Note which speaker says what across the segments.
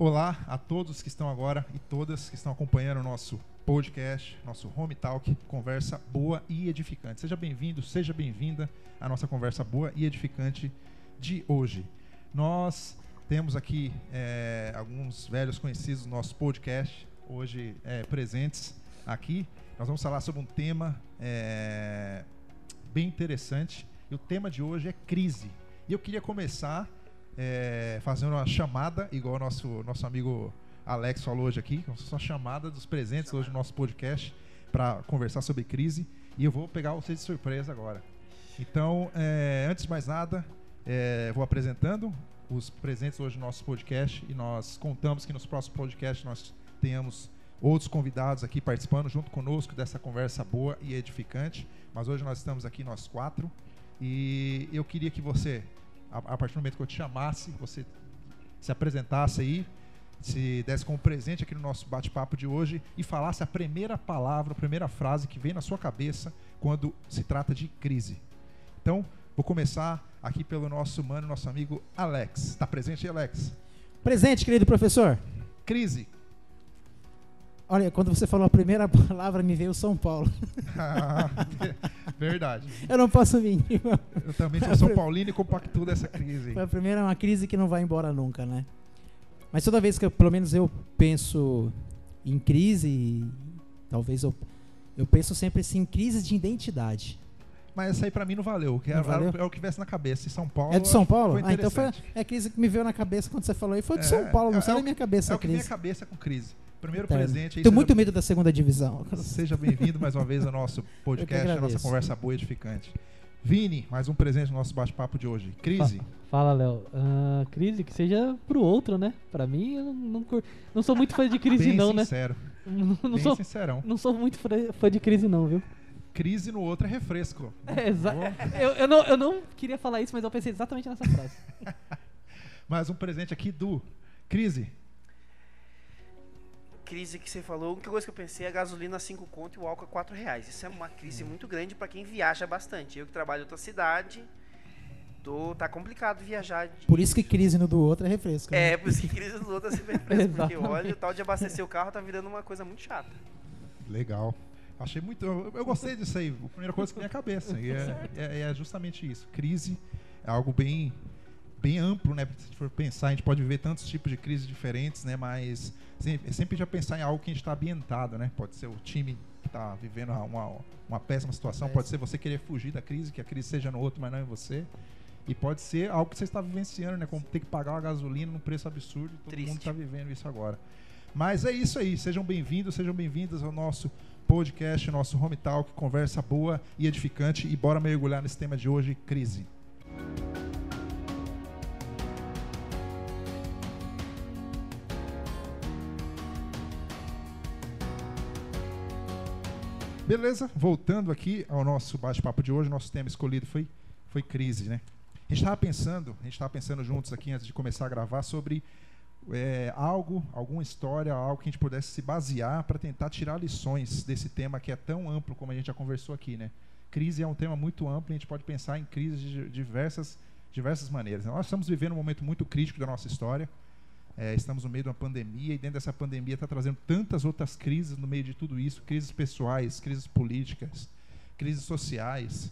Speaker 1: Olá a todos que estão agora e todas que estão acompanhando o nosso podcast, nosso Home Talk, conversa boa e edificante. Seja bem-vindo, seja bem-vinda à nossa conversa boa e edificante de hoje. Nós temos aqui é, alguns velhos conhecidos do nosso podcast, hoje é, presentes aqui. Nós vamos falar sobre um tema é, bem interessante. E o tema de hoje é crise. E eu queria começar é, fazendo uma chamada, igual o nosso, nosso amigo Alex falou hoje aqui, uma chamada dos presentes hoje no nosso podcast para conversar sobre crise. E eu vou pegar vocês de surpresa agora. Então, é, antes de mais nada, é, vou apresentando os presentes hoje no nosso podcast e nós contamos que nos próximos podcasts nós tenhamos outros convidados aqui participando junto conosco dessa conversa boa e edificante. Mas hoje nós estamos aqui nós quatro e eu queria que você, a, a partir do momento que eu te chamasse, você se apresentasse aí, se desse como presente aqui no nosso bate-papo de hoje e falasse a primeira palavra, a primeira frase que vem na sua cabeça quando se trata de crise. Então, vou começar aqui pelo nosso mano, nosso amigo Alex. Está presente aí, Alex?
Speaker 2: Presente, querido professor.
Speaker 1: Crise.
Speaker 2: Olha, quando você falou a primeira palavra, me veio São Paulo.
Speaker 1: Verdade.
Speaker 2: Eu não posso mentir.
Speaker 1: Eu também sou São Paulino e compacto dessa crise.
Speaker 2: Foi a primeira, uma crise que não vai embora nunca, né? Mas toda vez que, eu, pelo menos eu penso em crise, talvez eu, eu penso sempre assim, em crise de identidade.
Speaker 1: Mas essa aí pra mim não valeu. Que
Speaker 2: Não
Speaker 1: era,
Speaker 2: valeu?
Speaker 1: era o que tivesse na cabeça. Em São Paulo.
Speaker 2: É de São Paulo? Ah, então foi
Speaker 1: interessante.
Speaker 2: é a crise que me veio na cabeça quando você falou aí. Foi de
Speaker 1: É,
Speaker 2: São Paulo, não
Speaker 1: é-
Speaker 2: sai
Speaker 1: é
Speaker 2: da minha cabeça
Speaker 1: É
Speaker 2: a
Speaker 1: o que a
Speaker 2: crise.
Speaker 1: cabeça com crise. Primeiro
Speaker 2: Eterno.
Speaker 1: presente aí.
Speaker 2: Tenho
Speaker 1: seja-
Speaker 2: muito medo da segunda divisão.
Speaker 1: Seja bem-vindo mais uma vez ao nosso podcast, a nossa conversa boa e edificante. Vini, mais um presente no nosso bate-papo de hoje. Crise.
Speaker 3: Fala, Léo. Ah, crise que seja pro outro, né? Pra mim, eu não, não, sou muito fã de crise,
Speaker 1: bem
Speaker 3: não, né?
Speaker 1: sincero.
Speaker 3: Não, não
Speaker 1: bem
Speaker 3: sou,
Speaker 1: sincerão.
Speaker 3: não sou muito fã de crise, não, viu?
Speaker 1: Crise no outro é refresco.
Speaker 3: É, exa-
Speaker 1: Bom,
Speaker 3: eu, eu não, eu não queria falar isso, mas eu pensei exatamente nessa frase.
Speaker 1: Mais um presente aqui do Crise.
Speaker 4: Crise que você falou, a única coisa que eu pensei é a gasolina 5 conto e o álcool a 4 reais. Isso é uma crise muito grande para quem viaja bastante. Eu que trabalho em outra cidade, tô, tá complicado viajar. de-
Speaker 2: Por isso que crise no do outro é refresco. né?
Speaker 4: É, por isso que crise do outro é sempre refresco, porque olha, o tal de abastecer o carro tá virando uma coisa muito chata.
Speaker 1: Legal. Achei muito. Eu, eu gostei disso aí. A primeira coisa que vem à cabeça. E é, é- é justamente isso. Crise é algo bem, bem amplo, né? Se a gente for pensar, a gente pode viver tantos tipos de crises diferentes, né? Mas sempre, sempre já pensar em algo que a gente está ambientado, né? Pode ser o time que está vivendo uma, uma péssima situação, pode ser você querer fugir da crise, que a crise seja no outro, mas não em você. E pode ser algo que você está vivenciando, né? Como ter que pagar uma gasolina num preço absurdo. Todo
Speaker 4: Triste.
Speaker 1: mundo está vivendo isso agora. Mas é isso aí. Sejam bem-vindos, sejam bem-vindas ao nosso podcast, nosso Home Talk, conversa boa e edificante. E bora mergulhar nesse tema de hoje, crise. Beleza, voltando aqui ao nosso bate-papo de hoje, nosso tema escolhido foi, foi crise, né? A gente estava pensando, a gente estava pensando juntos aqui antes de começar a gravar sobre é, algo, alguma história, algo que a gente pudesse se basear para tentar tirar lições desse tema que é tão amplo como a gente já conversou aqui, né? Crise é um tema muito amplo e a gente pode pensar em crises de diversas, diversas maneiras. Nós estamos vivendo um momento muito crítico da nossa história. É, estamos no meio de uma pandemia e dentro dessa pandemia está trazendo tantas outras crises no meio de tudo isso, crises pessoais, crises políticas, crises sociais,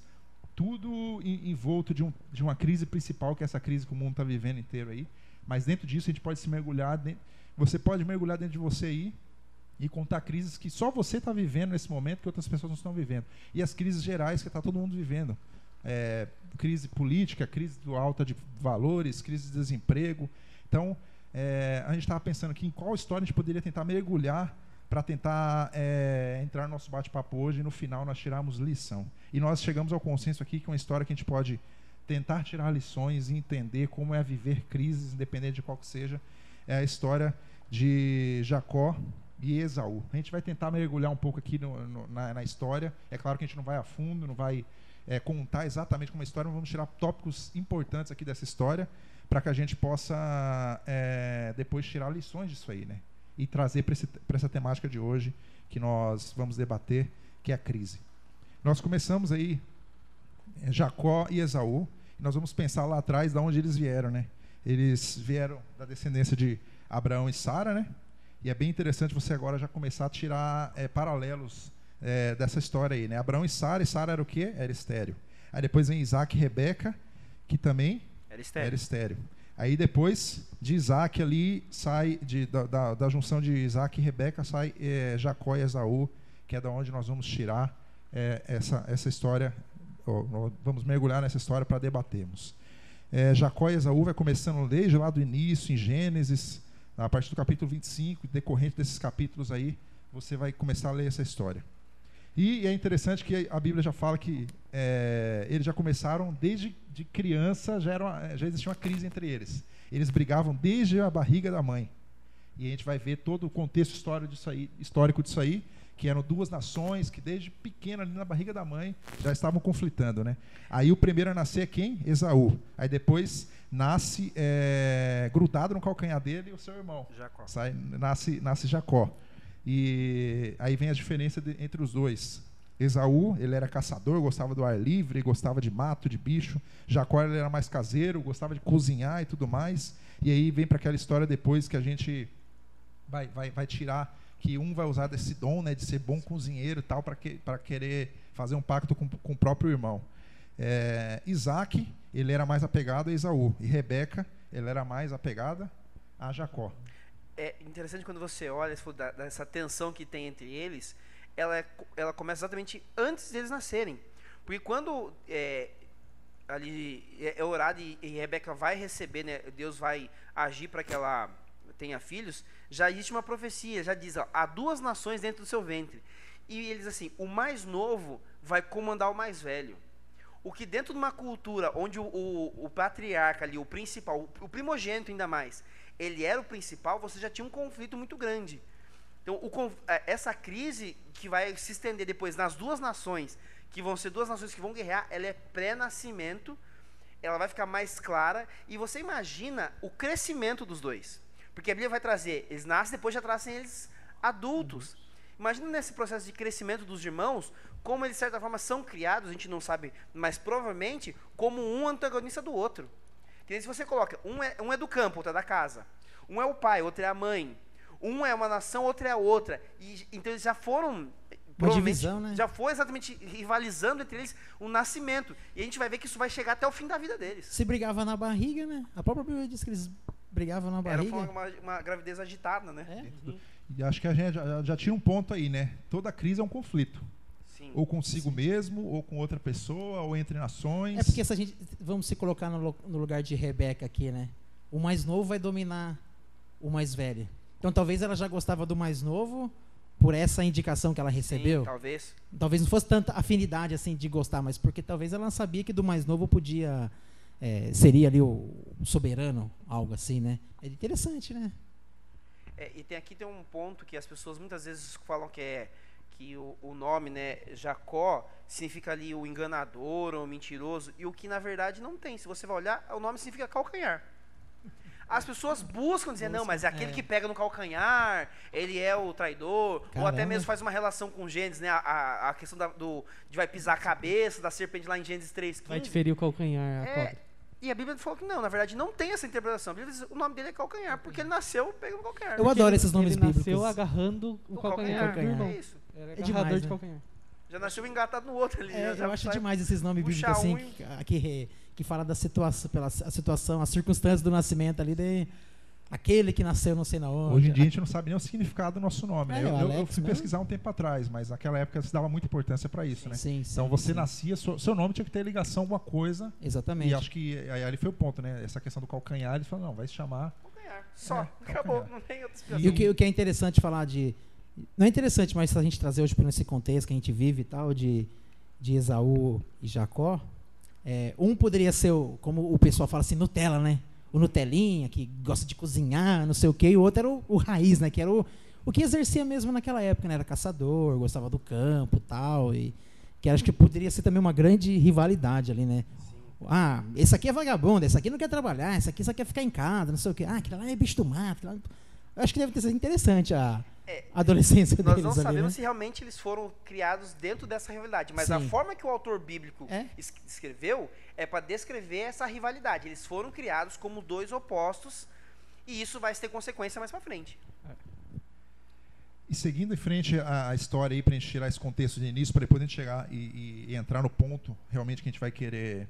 Speaker 1: tudo envolto de, um, de uma crise principal, que é essa crise que o mundo está vivendo inteiro aí. Mas dentro disso a gente pode se mergulhar, dentro, você pode mergulhar dentro de você aí e contar crises que só você está vivendo nesse momento que outras pessoas não estão vivendo. E as crises gerais que está todo mundo vivendo. É, crise política, crise do alta de valores, crise de desemprego. Então, é, a gente estava pensando aqui em qual história a gente poderia tentar mergulhar para tentar é, entrar no nosso bate-papo hoje e no final nós tirarmos lição. E nós chegamos ao consenso aqui que é uma história que a gente pode tentar tirar lições e entender como é viver crises, independente de qual que seja, é a história de Jacó e Esaú. A gente vai tentar mergulhar um pouco aqui no- no- na, na história. É claro que a gente não vai a fundo, não vai é, contar exatamente como a história, mas vamos tirar tópicos importantes aqui dessa história para que a gente possa é, depois tirar lições disso aí, né? E trazer para essa temática de hoje que nós vamos debater, que é a crise. Nós começamos aí é, Jacó e Esaú. E nós vamos pensar lá atrás de onde eles vieram, né? Eles vieram da descendência de Abraão e Sara, né? E é bem interessante você agora já começar a tirar é, paralelos é, dessa história aí, né? Abraão e Sara, e Sara era o quê? Era estéreo. Aí depois vem Isaac e Rebeca, que também
Speaker 4: Era estéreo.
Speaker 1: era estéreo. Aí depois de Isaac ali sai, de, da, da, da junção de Isaac e Rebeca sai é, Jacó e Esaú, que é da onde nós vamos tirar é, essa, essa história, ó, vamos mergulhar nessa história para debatermos. É, Jacó e Esaú vai começando desde lá do início, em Gênesis, a partir do capítulo 25, decorrente desses capítulos aí, você vai começar a ler essa história. E é interessante que a Bíblia já fala que é, eles já começaram desde de criança, já, era uma- já existia uma crise entre eles. Eles brigavam desde a barriga da mãe. E a gente vai ver todo o contexto histórico disso aí, histórico disso aí, que eram duas nações que desde pequena ali na barriga da mãe já estavam conflitando, né? Aí o primeiro a nascer é quem? Esaú. Aí depois nasce é, grudado no calcanhar dele o seu irmão.
Speaker 4: Jacó.
Speaker 1: Sai, nasce, nasce Jacó. E aí vem a diferença de- entre os dois. Esaú, ele era caçador, gostava do ar livre, gostava de mato, de bicho. Jacó, ele era mais caseiro, gostava de cozinhar e tudo mais. E aí vem para aquela história depois que a gente vai, vai, vai tirar que um vai usar desse dom, né, de ser bom cozinheiro e tal, para que, querer fazer um pacto com, com o próprio irmão. É, Isaac, ele era mais apegado a Esaú. E Rebeca, ele era mais apegada a Jacó.
Speaker 4: É interessante quando você olha for da- dessa tensão que tem entre eles, ela, é ela começa exatamente antes deles nascerem. Porque quando é, ali é, é orado e, e Rebeca vai receber, né, Deus vai agir para que ela tenha filhos, já existe uma profecia, já diz, ó, há duas nações dentro do seu ventre. E eles assim, o mais novo vai comandar o mais velho. O que dentro de uma cultura onde o, o, o patriarca ali, o principal, o, o primogênito ainda mais, ele era o principal, você já tinha um conflito muito grande. Então, o eh, essa crise que vai se estender depois nas duas nações, que vão ser duas nações que vão guerrear, ela é pré-nascimento, ela vai ficar mais clara, e você imagina o crescimento dos dois. Porque a Bíblia vai trazer, eles nascem, depois já trazem eles adultos. Imagina nesse processo de crescimento dos irmãos, como eles de certa forma são criados, a gente não sabe, mas provavelmente como um antagonista do outro. Que nem se você coloca, um é, um é do campo, outro é da casa. Um é o pai, outro é a mãe. Um é uma nação, outro é a outra. E, então eles já foram. provavelmente,
Speaker 2: divisão, né?
Speaker 4: Já foi exatamente rivalizando entre eles o nascimento. E a gente vai ver que isso vai chegar até o fim da vida deles.
Speaker 2: Se brigava na barriga, né? A própria Bíblia diz que eles brigavam na
Speaker 4: Era
Speaker 2: barriga.
Speaker 4: uma, uma, uma gravidez agitada, né?
Speaker 2: É?
Speaker 1: E acho que a gente já, já tira um ponto aí, né? Toda crise é um conflito.
Speaker 4: Sim.
Speaker 1: Ou consigo mesmo, ou com outra pessoa, ou entre nações.
Speaker 2: É porque se a gente. Vamos se colocar no, no lugar de Rebeca aqui, né? O mais novo vai dominar o mais velho. Então talvez ela já gostava do mais novo por essa indicação que ela recebeu.
Speaker 4: Sim, talvez.
Speaker 2: talvez não fosse tanta afinidade assim de gostar, mas porque talvez ela sabia que do mais novo podia. é, seria ali o soberano, algo assim, né? É interessante, né?
Speaker 4: É, e tem aqui tem um ponto que as pessoas muitas vezes falam que é que o, o nome, né, Jacó, significa ali o enganador ou o mentiroso, e o que na verdade não tem. Se você vai olhar, o nome significa calcanhar. As pessoas buscam dizer, não, mas é aquele
Speaker 2: é.
Speaker 4: que pega no calcanhar, ele é o traidor, ou até
Speaker 2: Caramba.
Speaker 4: mesmo faz uma relação com Gênesis, né? A, a, a questão da, do, de vai pisar a cabeça da serpente lá em Gênesis 3,
Speaker 3: Vai te ferir o calcanhar, a
Speaker 4: É,
Speaker 3: cobra.
Speaker 4: e a Bíblia falou que não, na verdade não tem essa interpretação. A Bíblia diz, o nome dele é calcanhar, porque ele nasceu pegando calcanhar.
Speaker 2: Eu adoro esses nomes
Speaker 3: ele
Speaker 2: bíblicos.
Speaker 3: nasceu agarrando o,
Speaker 4: O
Speaker 3: calcanhar,
Speaker 2: calcanhar.
Speaker 3: irmão.
Speaker 4: É isso.
Speaker 3: Era
Speaker 2: É
Speaker 3: agarrador
Speaker 2: demais,
Speaker 3: de
Speaker 2: né?
Speaker 3: calcanhar.
Speaker 4: Já nasceu engatado no outro ali.
Speaker 2: É,
Speaker 4: já
Speaker 2: eu acho demais esses nomes bíblicos assim,
Speaker 4: um e-
Speaker 2: que, que, re- que fala da situação, pela a situação, as circunstâncias do nascimento ali de aquele que nasceu não sei na onde.
Speaker 1: Hoje em dia a gente não sabe nem o significado do nosso nome. né?
Speaker 2: É,
Speaker 1: eu,
Speaker 2: o
Speaker 1: eu- eu
Speaker 2: Alex
Speaker 1: fui
Speaker 2: mesmo.
Speaker 1: pesquisar um tempo atrás, mas naquela época se dava muita importância para isso, né?
Speaker 2: Sim, sim.
Speaker 1: Então você
Speaker 2: sim.
Speaker 1: nascia, seu, nome tinha que ter ligação a alguma coisa.
Speaker 2: Exatamente.
Speaker 1: E acho que aí ali foi o ponto, né? Essa questão do calcanhar, ele falou, não, vai se chamar.
Speaker 4: Calcanhar. Só,
Speaker 1: É,
Speaker 4: acabou.
Speaker 1: calcanhar.
Speaker 4: Não tem outra
Speaker 2: E
Speaker 4: explicação.
Speaker 2: o que, o que é interessante falar de. Não é interessante, mas se a gente trazer hoje para esse contexto que a gente vive e tal, de, de Esaú e Jacó, é, um poderia ser, o, como o pessoal fala assim, Nutella, né? O Nutelinha, que gosta de cozinhar, não sei o quê, e o outro era o, o raiz, né? Que era o, o que exercia mesmo naquela época, né? Era caçador, gostava do campo tal, e que acho que poderia ser também uma grande rivalidade ali, né? Ah, esse aqui é vagabundo, esse aqui não quer trabalhar, esse aqui só quer ficar em casa, não sei o quê. Ah, aquele lá é bicho do mato. lá- Eu acho que deve ter sido interessante a
Speaker 4: É,
Speaker 2: a adolescência
Speaker 4: Nós
Speaker 2: deles
Speaker 4: não
Speaker 2: ali,
Speaker 4: sabemos
Speaker 2: né?
Speaker 4: se realmente eles foram criados dentro dessa rivalidade, mas a
Speaker 2: Sim.
Speaker 4: forma que o autor bíblico
Speaker 2: É.
Speaker 4: es- escreveu é para descrever essa rivalidade. Eles foram criados como dois opostos E isso vai ter consequência mais pra frente.
Speaker 1: E seguindo em frente a, a história aí, para a gente tirar esse contexto de início, para depois a gente chegar e, e- e entrar no ponto realmente que a gente vai querer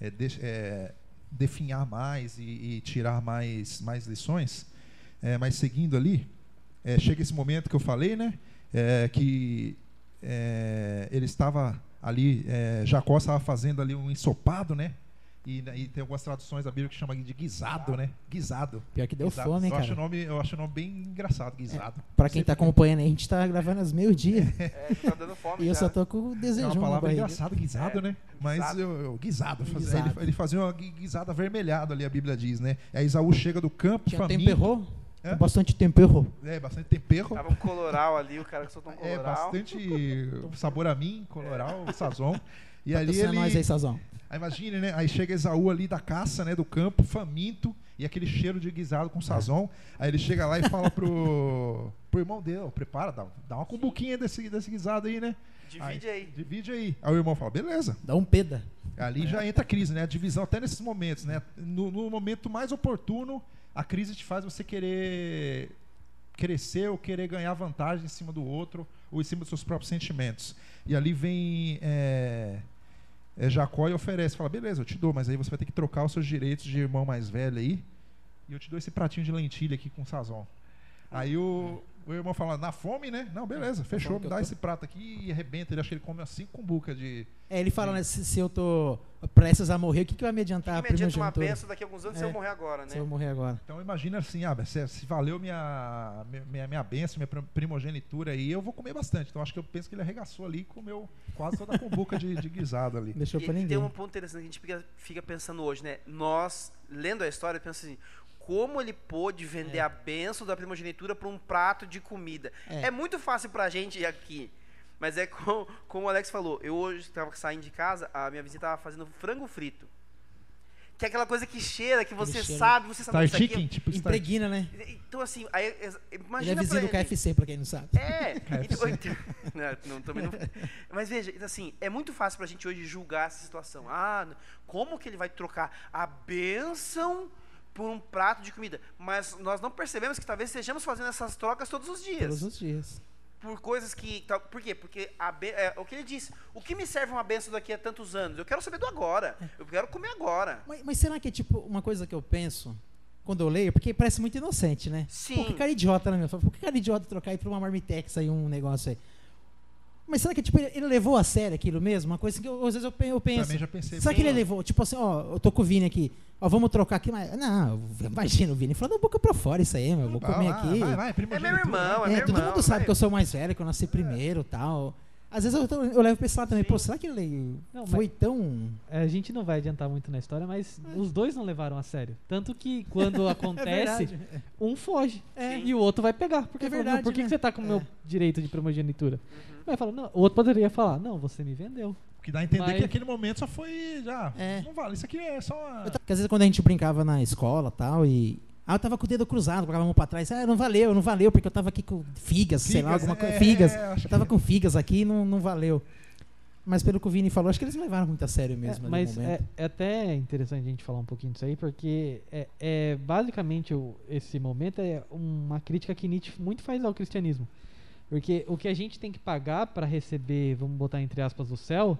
Speaker 1: é, de- é, definhar mais e, e tirar mais, mais lições. É, mas seguindo ali, é, chega esse momento que eu falei, né? é, que é, ele estava ali, é, Jacó estava fazendo ali um ensopado, né? E, e tem algumas traduções da Bíblia que chama de guisado, né? Guisado.
Speaker 2: Pior que deu
Speaker 1: Guisado.
Speaker 2: fome, hein,
Speaker 1: eu acho, o
Speaker 2: cara.
Speaker 1: nome, eu acho o nome bem engraçado, guisado.
Speaker 2: Pra quem tá
Speaker 1: Sempre-
Speaker 2: acompanhando aí, a gente tá gravando às meio-dia.
Speaker 4: É, tá dando fome
Speaker 2: e eu
Speaker 4: já.
Speaker 2: só tô com o
Speaker 1: É
Speaker 2: desejão
Speaker 1: uma palavra engraçada, guisado,
Speaker 4: É,
Speaker 1: né? Mas
Speaker 4: guisado.
Speaker 1: eu, eu- guisado,
Speaker 2: Guisado.
Speaker 1: Ele, ele fazia uma gui- guisada avermelhada ali, a Bíblia diz, né? Aí Isaú chega do campo,
Speaker 2: Tinha
Speaker 1: faminto.
Speaker 2: tempero?
Speaker 1: É?
Speaker 2: Com bastante tempero.
Speaker 1: É, bastante tempero.
Speaker 4: Tava um coloral ali, o cara que soltou um
Speaker 1: É,
Speaker 4: coloral.
Speaker 1: bastante sabor a mim, coloral, sazon. E ali
Speaker 2: Patrocina
Speaker 1: ele...
Speaker 2: nós aí, Sazão.
Speaker 1: Aí imagine, né? Aí chega Esaú ali da caça, né? Do campo, faminto, e aquele cheiro de guisado com sazon. Aí ele chega lá e fala pro, pro irmão dele, ó, prepara, dá, dá uma cumbuquinha desse, desse guisado aí, né?
Speaker 4: Divide aí.
Speaker 1: Divide aí. Aí o irmão fala, beleza.
Speaker 2: Dá um peda.
Speaker 1: Ali já entra a crise, né? A divisão até nesses momentos, né? No, no momento mais oportuno, a crise te faz você querer crescer ou querer ganhar vantagem em cima do outro ou em cima dos seus próprios sentimentos. E ali vem é, é, Jacó e oferece, fala, beleza, eu te dou, mas aí você vai ter que trocar os seus direitos de irmão mais velho aí e eu te dou esse pratinho de lentilha aqui com sazon. Aí o, o irmão fala, na fome, né? Não, beleza, fechou, me dá
Speaker 2: tô.
Speaker 1: esse prato aqui e arrebenta. Ele acha que ele come umas cinco cumbuca de...
Speaker 2: É, ele fala, né? Se, se eu tô prestes a morrer, o que, que vai me adiantar?
Speaker 4: que me adianta uma
Speaker 2: primogenitura?
Speaker 4: benção daqui a alguns anos se
Speaker 2: É.
Speaker 4: eu morrer agora, né?
Speaker 2: Se eu morrer agora.
Speaker 1: Então imagina assim, ah, se, se valeu minha, minha, minha benção, minha prim- primogenitura aí, eu vou comer bastante. Então acho que eu penso que ele arregaçou ali e comeu quase toda a cumbuca de, de guisado ali.
Speaker 2: Deixou
Speaker 4: E,
Speaker 2: pra
Speaker 4: e tem
Speaker 2: ninguém.
Speaker 4: um ponto interessante que a gente fica, fica pensando hoje, né? Nós, lendo a história, pensa assim, como ele pôde vender
Speaker 2: É.
Speaker 4: a benção da primogenitura por um prato de comida.
Speaker 2: É.
Speaker 4: É, muito fácil pra gente aqui. Mas é como, como o Alex falou, eu hoje estava saindo de casa, a minha vizinha estava fazendo frango frito. Que é aquela coisa que cheira, que você
Speaker 2: cheiro.
Speaker 4: sabe, você sabe
Speaker 1: Star
Speaker 4: isso aqui
Speaker 1: Chicken,
Speaker 4: é-
Speaker 1: tipo
Speaker 2: Impregna, né?
Speaker 4: Então assim, aí, ex-
Speaker 2: Ele
Speaker 4: imagina
Speaker 2: é vizinho do
Speaker 4: pra ele.
Speaker 2: KFC, pra quem não sabe.
Speaker 4: É, então, então- não, não, também não. Mas veja, então, assim, é muito fácil pra gente hoje julgar essa situação. Ah, como que ele vai trocar a bênção por um prato de comida? Mas nós não percebemos que talvez estejamos fazendo essas trocas todos os dias.
Speaker 2: Todos os dias.
Speaker 4: Por coisas que. tal- Por quê? Porque a é, o que ele disse. O que me serve uma bênção daqui a tantos anos? Eu quero saber do agora. Eu quero comer agora.
Speaker 2: Mas, mas será que é tipo uma coisa que eu penso quando eu leio? Porque parece muito inocente, né?
Speaker 4: Sim.
Speaker 2: Pô, que cara idiota, né, meu? Por que cara idiota trocar aí pra uma marmitex aí um negócio aí? Mas será que tipo, ele, ele levou a sério aquilo mesmo? Uma coisa que eu- às vezes eu, eu penso.
Speaker 1: Também já pensei.
Speaker 2: Será que ele levou? Tipo assim, ó, eu tô com o Vini aqui. Ó, vamos trocar aqui, mas. Não, imagina o Vini falando da boca pra fora isso aí, meu. Eu vou
Speaker 1: Vai,
Speaker 2: comer
Speaker 1: vai,
Speaker 2: aqui.
Speaker 1: Vai, vai,
Speaker 4: É meu irmão, é
Speaker 2: É,
Speaker 4: meu
Speaker 2: todo
Speaker 4: irmão.
Speaker 2: mundo sabe
Speaker 4: vai.
Speaker 2: que eu sou mais velho, que eu nasci primeiro e tal. Às vezes eu, tô- eu levo pra esse lado também.
Speaker 4: Sim.
Speaker 2: Pô, será que ele
Speaker 3: Não,
Speaker 2: foi tão.
Speaker 3: É, A gente não vai adiantar muito na história, mas os dois não levaram a sério. Tanto que quando
Speaker 2: É
Speaker 3: acontece,
Speaker 2: verdade.
Speaker 3: um foge
Speaker 2: É.
Speaker 3: e o outro vai pegar. Porque
Speaker 2: É
Speaker 3: fala, "Não,
Speaker 2: verdade,
Speaker 3: por que,
Speaker 2: né?
Speaker 3: que você tá com o meu
Speaker 2: É.
Speaker 3: direito de primogenitura?
Speaker 4: Uhum.
Speaker 3: Vai falar, não, o outro poderia falar, não, você me vendeu.
Speaker 1: Que dá a entender
Speaker 3: Mas-
Speaker 1: que aquele momento só foi. Já.
Speaker 2: É.
Speaker 1: Não vale. Isso aqui é só uma.
Speaker 2: Tava- Porque às vezes quando a gente brincava na escola tal, e. Ah, eu tava com o dedo cruzado, colocava a mão pra trás. Ah, não valeu, não valeu, porque eu tava aqui com figas, sei lá,
Speaker 1: Figas,
Speaker 2: alguma
Speaker 1: é,
Speaker 2: coisa. Figas.
Speaker 1: é,
Speaker 2: eu tava
Speaker 1: que-
Speaker 2: com figas aqui e não, não valeu. Mas pelo que o Vini falou, acho que eles não levaram muito a sério mesmo.
Speaker 3: É, mas é,
Speaker 2: momento.
Speaker 3: é até interessante a gente falar um pouquinho disso aí, porque é, é basicamente o- esse momento é uma crítica que Nietzsche muito faz ao cristianismo. Porque o que a gente tem que pagar para receber, vamos botar entre aspas, o céu,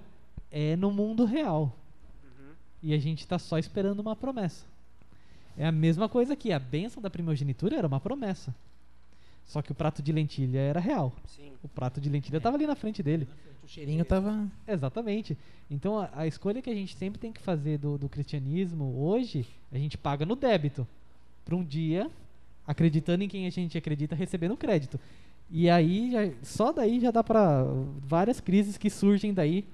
Speaker 3: é no mundo real.
Speaker 4: Uhum.
Speaker 3: E a gente está só esperando uma promessa. É a mesma coisa aqui, a bênção da primogenitura era uma promessa. Só que o prato de lentilha era real.
Speaker 4: Sim.
Speaker 3: O prato de lentilha estava ali na frente dele.
Speaker 2: O cheirinho tava.
Speaker 3: Exatamente. Então a, a escolha que a gente sempre tem que fazer do, do cristianismo hoje, a gente paga no débito. Para um dia, acreditando em quem a gente acredita, receber no crédito. E aí, já- só daí já dá para várias crises que surgem daí,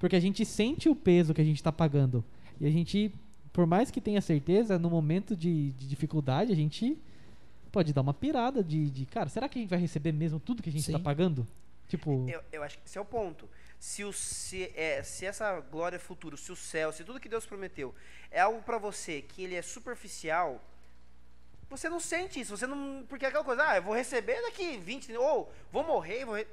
Speaker 3: porque a gente sente o peso que a gente está pagando. E a gente, por mais que tenha certeza, no momento de, de dificuldade, a gente pode dar uma pirada de, de, cara, será que a gente vai receber mesmo tudo que a gente está pagando? Tipo,
Speaker 4: Eu, eu acho que esse é o ponto. Se, o, se, é, se essa glória futura, se o céu, se tudo que Deus prometeu é algo pra você que ele é superficial, você não sente isso. Você não. Porque é aquela coisa, ah, eu vou receber daqui 20, ou vou morrer, vou. re-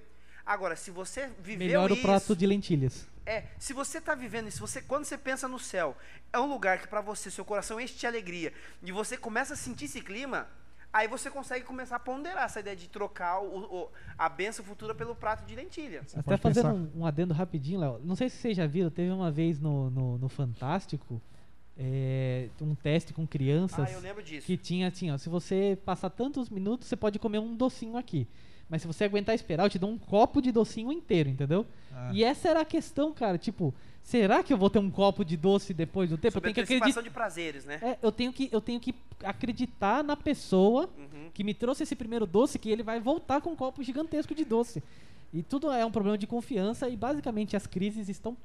Speaker 4: Agora, se você viveu
Speaker 3: Melhor o
Speaker 4: isso,
Speaker 3: prato de lentilhas.
Speaker 4: é, se você tá vivendo isso, você quando você pensa no céu, é um lugar que para você seu coração enche de alegria e você começa a sentir esse clima, aí você consegue começar a ponderar essa ideia de trocar o, o- a benção futura pelo prato de lentilha.
Speaker 1: Você
Speaker 3: Até fazendo um, um adendo rapidinho, Léo. Não sei se vocês já viram, teve uma vez no, no, no Fantástico é, um teste com crianças
Speaker 4: Ah, eu lembro disso.
Speaker 3: que tinha assim, ó, se você passar tantos minutos, você pode comer um docinho aqui. Mas se você aguentar esperar, eu te dou um copo de docinho inteiro, entendeu?
Speaker 1: Ah.
Speaker 3: E essa era a questão, cara. Tipo, será que eu vou ter um copo de doce depois do tempo?
Speaker 4: Sobre
Speaker 3: eu tenho que acreditar.
Speaker 4: de prazeres, né?
Speaker 3: É, eu tenho que eu tenho que acreditar na pessoa
Speaker 4: Uhum.
Speaker 3: que me trouxe esse primeiro doce que ele vai voltar com um copo gigantesco de doce. E tudo é um problema de confiança e basicamente as crises estão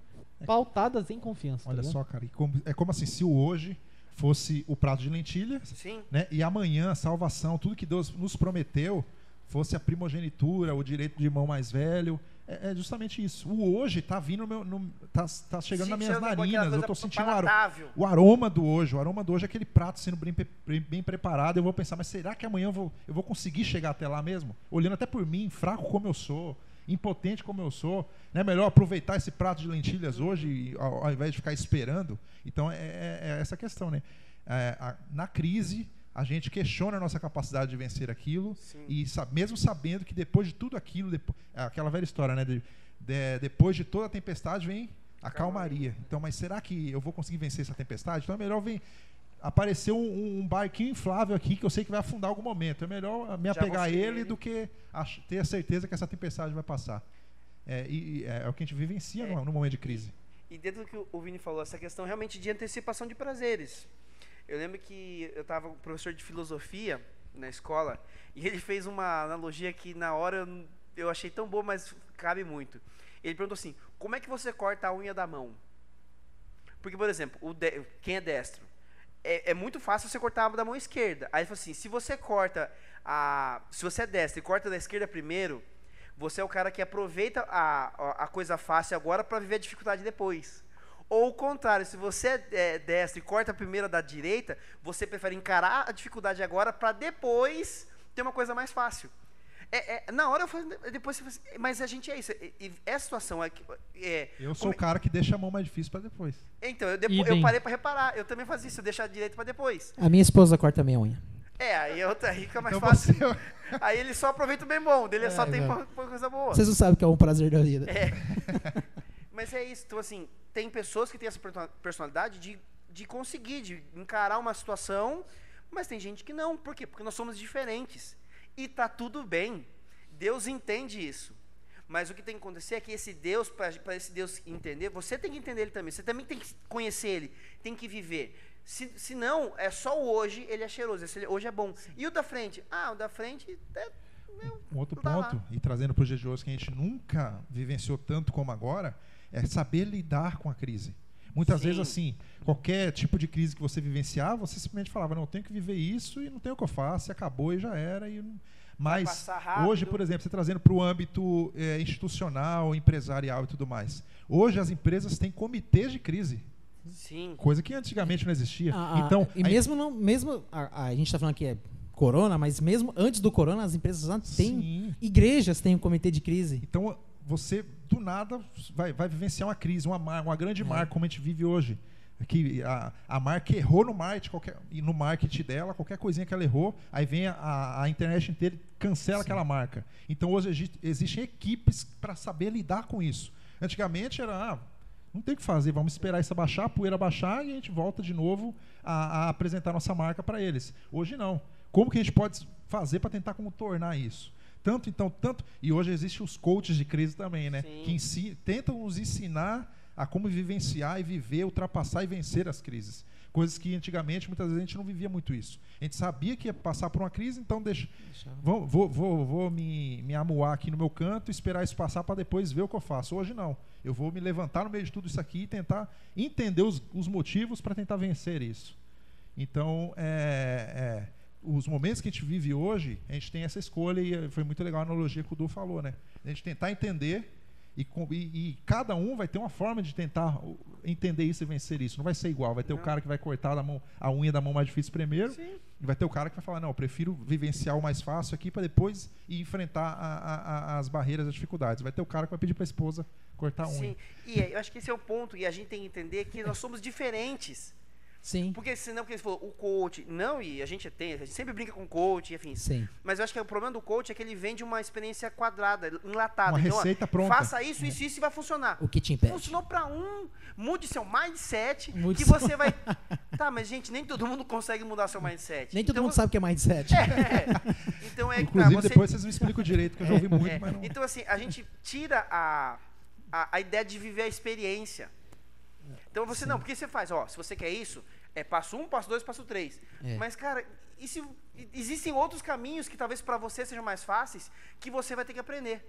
Speaker 3: pautadas em confiança. tá
Speaker 1: Olha
Speaker 3: ligado?
Speaker 1: só, cara, e como- é como assim, se o hoje fosse o prato de lentilha,
Speaker 4: Sim.
Speaker 1: né? E amanhã a salvação, tudo que Deus nos prometeu, fosse a primogenitura, o direito de irmão mais velho. É, é justamente isso. O hoje tá vindo no meu. No, tá, tá chegando nas minhas
Speaker 4: Sentindo
Speaker 1: narinas. Eu tô sentindo o, aro-
Speaker 4: palatável.
Speaker 1: o aroma do hoje. O aroma do hoje é aquele prato sendo bem, bem, preparado. Eu vou pensar, mas será que amanhã eu vou, eu vou conseguir chegar até lá mesmo? Olhando até por mim, fraco como eu sou, impotente como eu sou. É melhor aproveitar esse prato de lentilhas hoje ao, ao invés de ficar esperando? Então é, é- é essa questão, né? É, a- na crise, a gente questiona a nossa capacidade de vencer aquilo
Speaker 4: Sim.
Speaker 1: e mesmo sabendo que depois de tudo aquilo, depo- é aquela velha história, né? de- de- depois de toda a tempestade vem a calmaria. Então, mas será que eu vou conseguir vencer essa tempestade? Então é melhor vir aparecer um, um- barquinho inflável aqui que eu sei que vai afundar em algum momento. É melhor me apegar a ele
Speaker 4: ele.
Speaker 1: do que ter a certeza que essa tempestade vai passar. É, e, e é, é o que a gente vivencia
Speaker 4: É.
Speaker 1: no, no momento de crise.
Speaker 4: E dentro do que o Vini falou, essa questão realmente de antecipação de prazeres. Eu lembro que eu estava com um professor de filosofia na escola e ele fez uma analogia que na hora eu, achei tão boa, mas cabe muito. Ele perguntou assim: como é que você corta a unha da mão? Porque, por exemplo, de- quem é destro, é, é muito fácil você cortar a da mão esquerda. Aí ele falou assim: se você corta a. Se você é destro e corta da esquerda primeiro, você é o cara que aproveita a, a coisa fácil agora para viver a dificuldade depois. Ou o contrário, se você é, é destro e corta a primeira da direita, você prefere encarar a dificuldade agora para depois ter uma coisa mais fácil. É, é, na hora eu falei, depois você fala assim, mas a gente é isso. E, e essa situação é, que- é
Speaker 1: Eu sou
Speaker 4: como
Speaker 1: o cara que deixa a mão mais difícil para depois.
Speaker 4: então, eu, depo- eu parei pra reparar. Eu também fazia isso, eu deixava direito pra depois.
Speaker 2: A minha esposa corta a minha unha.
Speaker 4: É, aí, eu, aí fica mais
Speaker 1: Então
Speaker 4: fácil.
Speaker 1: você-
Speaker 4: Aí ele só aproveita o bem bom, dele
Speaker 2: É,
Speaker 4: só tem pouca coisa boa.
Speaker 2: Vocês não sabem que é um prazer da vida.
Speaker 4: Mas é isso, então assim, tem pessoas que têm essa perso- personalidade de, de conseguir, de encarar uma situação, mas tem gente que não. Por quê? Porque nós somos diferentes. E tá tudo bem. Deus entende isso. Mas o que tem que acontecer é que esse Deus, para esse Deus entender, você tem que entender ele também. Você também tem que conhecer ele, tem que viver. Se, se não, é só o hoje, ele é cheiroso. Esse hoje é bom. E o da frente? Ah, o da frente é. meu,
Speaker 1: Um outro
Speaker 4: Tá lá.
Speaker 1: ponto, e trazendo para os dias de hoje que a gente nunca vivenciou tanto como agora, é saber lidar com a crise. Muitas
Speaker 4: Sim.
Speaker 1: vezes, assim, qualquer tipo de crise que você vivenciar, você simplesmente falava, não, eu tenho que viver isso e não tem o que eu faço, e acabou e já era. E não- Mas hoje, por exemplo, você trazendo para o âmbito eh, institucional, empresarial e tudo mais. Hoje as empresas têm comitês de crise,
Speaker 4: Sim.
Speaker 1: coisa que antigamente não existia.
Speaker 2: Ah, ah,
Speaker 1: então,
Speaker 2: e mesmo não, mesmo a, a gente está falando que é corona, mas mesmo antes do corona, as empresas já têm
Speaker 1: Sim.
Speaker 2: igrejas têm um comitê de crise.
Speaker 1: Então, você, do nada, vai, vai vivenciar uma crise, uma, uma grande
Speaker 2: É.
Speaker 1: marca, como a gente vive hoje. Que a, a marca errou no marketing, qualquer, no marketing dela, qualquer coisinha que ela errou, aí vem a- a, internet inteira e cancela aquela marca. Então, hoje exi- existem equipes para saber lidar com isso. Antigamente era, ah, não tem o que fazer, vamos esperar isso abaixar, a poeira baixar e a gente volta de novo a, a apresentar nossa marca para eles. Hoje não. Como que a gente pode fazer para tentar contornar isso? Tanto, então, tanto. E hoje existem os coaches de crise também, né?
Speaker 4: Sim.
Speaker 1: Que tentam nos ensinar a como vivenciar e viver, ultrapassar e vencer as crises. Coisas que antigamente, muitas vezes, a gente não vivia muito isso. A gente sabia que ia passar por uma crise, então deixa. Vou, vou, vou, vou me, me amuar aqui no meu canto, esperar isso passar para depois ver o que eu faço. Hoje não. Eu vou me levantar no meio de tudo isso aqui e tentar entender os, os motivos para tentar vencer isso. Então, é, é, os momentos que a gente vive hoje, a gente tem essa escolha e eh, foi muito legal a analogia que o Du falou, né? A gente tentar entender e, e- e cada um vai ter uma forma de tentar entender isso e vencer isso. Não vai ser igual. Vai ter o
Speaker 4: Não.
Speaker 1: cara que vai cortar da mão, a unha da mão mais difícil primeiro
Speaker 4: Sim.
Speaker 1: E vai ter o cara que vai falar, não, eu prefiro vivenciar o mais fácil aqui para depois ir enfrentar a- a- a- as barreiras, as dificuldades. Vai ter o cara que vai pedir para a esposa cortar a unha.
Speaker 4: Sim. E eu acho que esse é o ponto. E a gente tem que entender que nós somos diferentes.
Speaker 2: Sim.
Speaker 4: Porque senão, porque você falou, o coach. Não, e a gente tem, a gente sempre brinca com coach, enfim.
Speaker 2: Sim.
Speaker 4: Mas eu acho que o problema do coach é que ele vende uma experiência quadrada, enlatada.
Speaker 1: Uma
Speaker 4: Então, ó,
Speaker 1: receita pronta.
Speaker 4: Faça isso, isso, isso e vai funcionar.
Speaker 2: O que te impede?
Speaker 4: Funcionou pra um, mude seu mindset,
Speaker 2: Mude
Speaker 4: que
Speaker 2: seu-
Speaker 4: você vai. Tá, mas gente, nem todo mundo consegue mudar seu mindset.
Speaker 2: Nem todo
Speaker 4: Então,
Speaker 2: mundo sabe o que é mindset.
Speaker 4: É, então é que tá,
Speaker 1: Inclusive,
Speaker 4: você-
Speaker 1: depois vocês me explicam direito, que eu já ouvi muito,
Speaker 4: é,
Speaker 1: mas não...
Speaker 4: Então, assim, a gente tira a, a, a ideia de viver a experiência. Então você não, porque você faz, ó, se você quer isso, é passo um, passo dois, passo três.
Speaker 2: É.
Speaker 4: Mas, cara, e se, existem outros caminhos que talvez para você sejam mais fáceis, que você vai ter que aprender.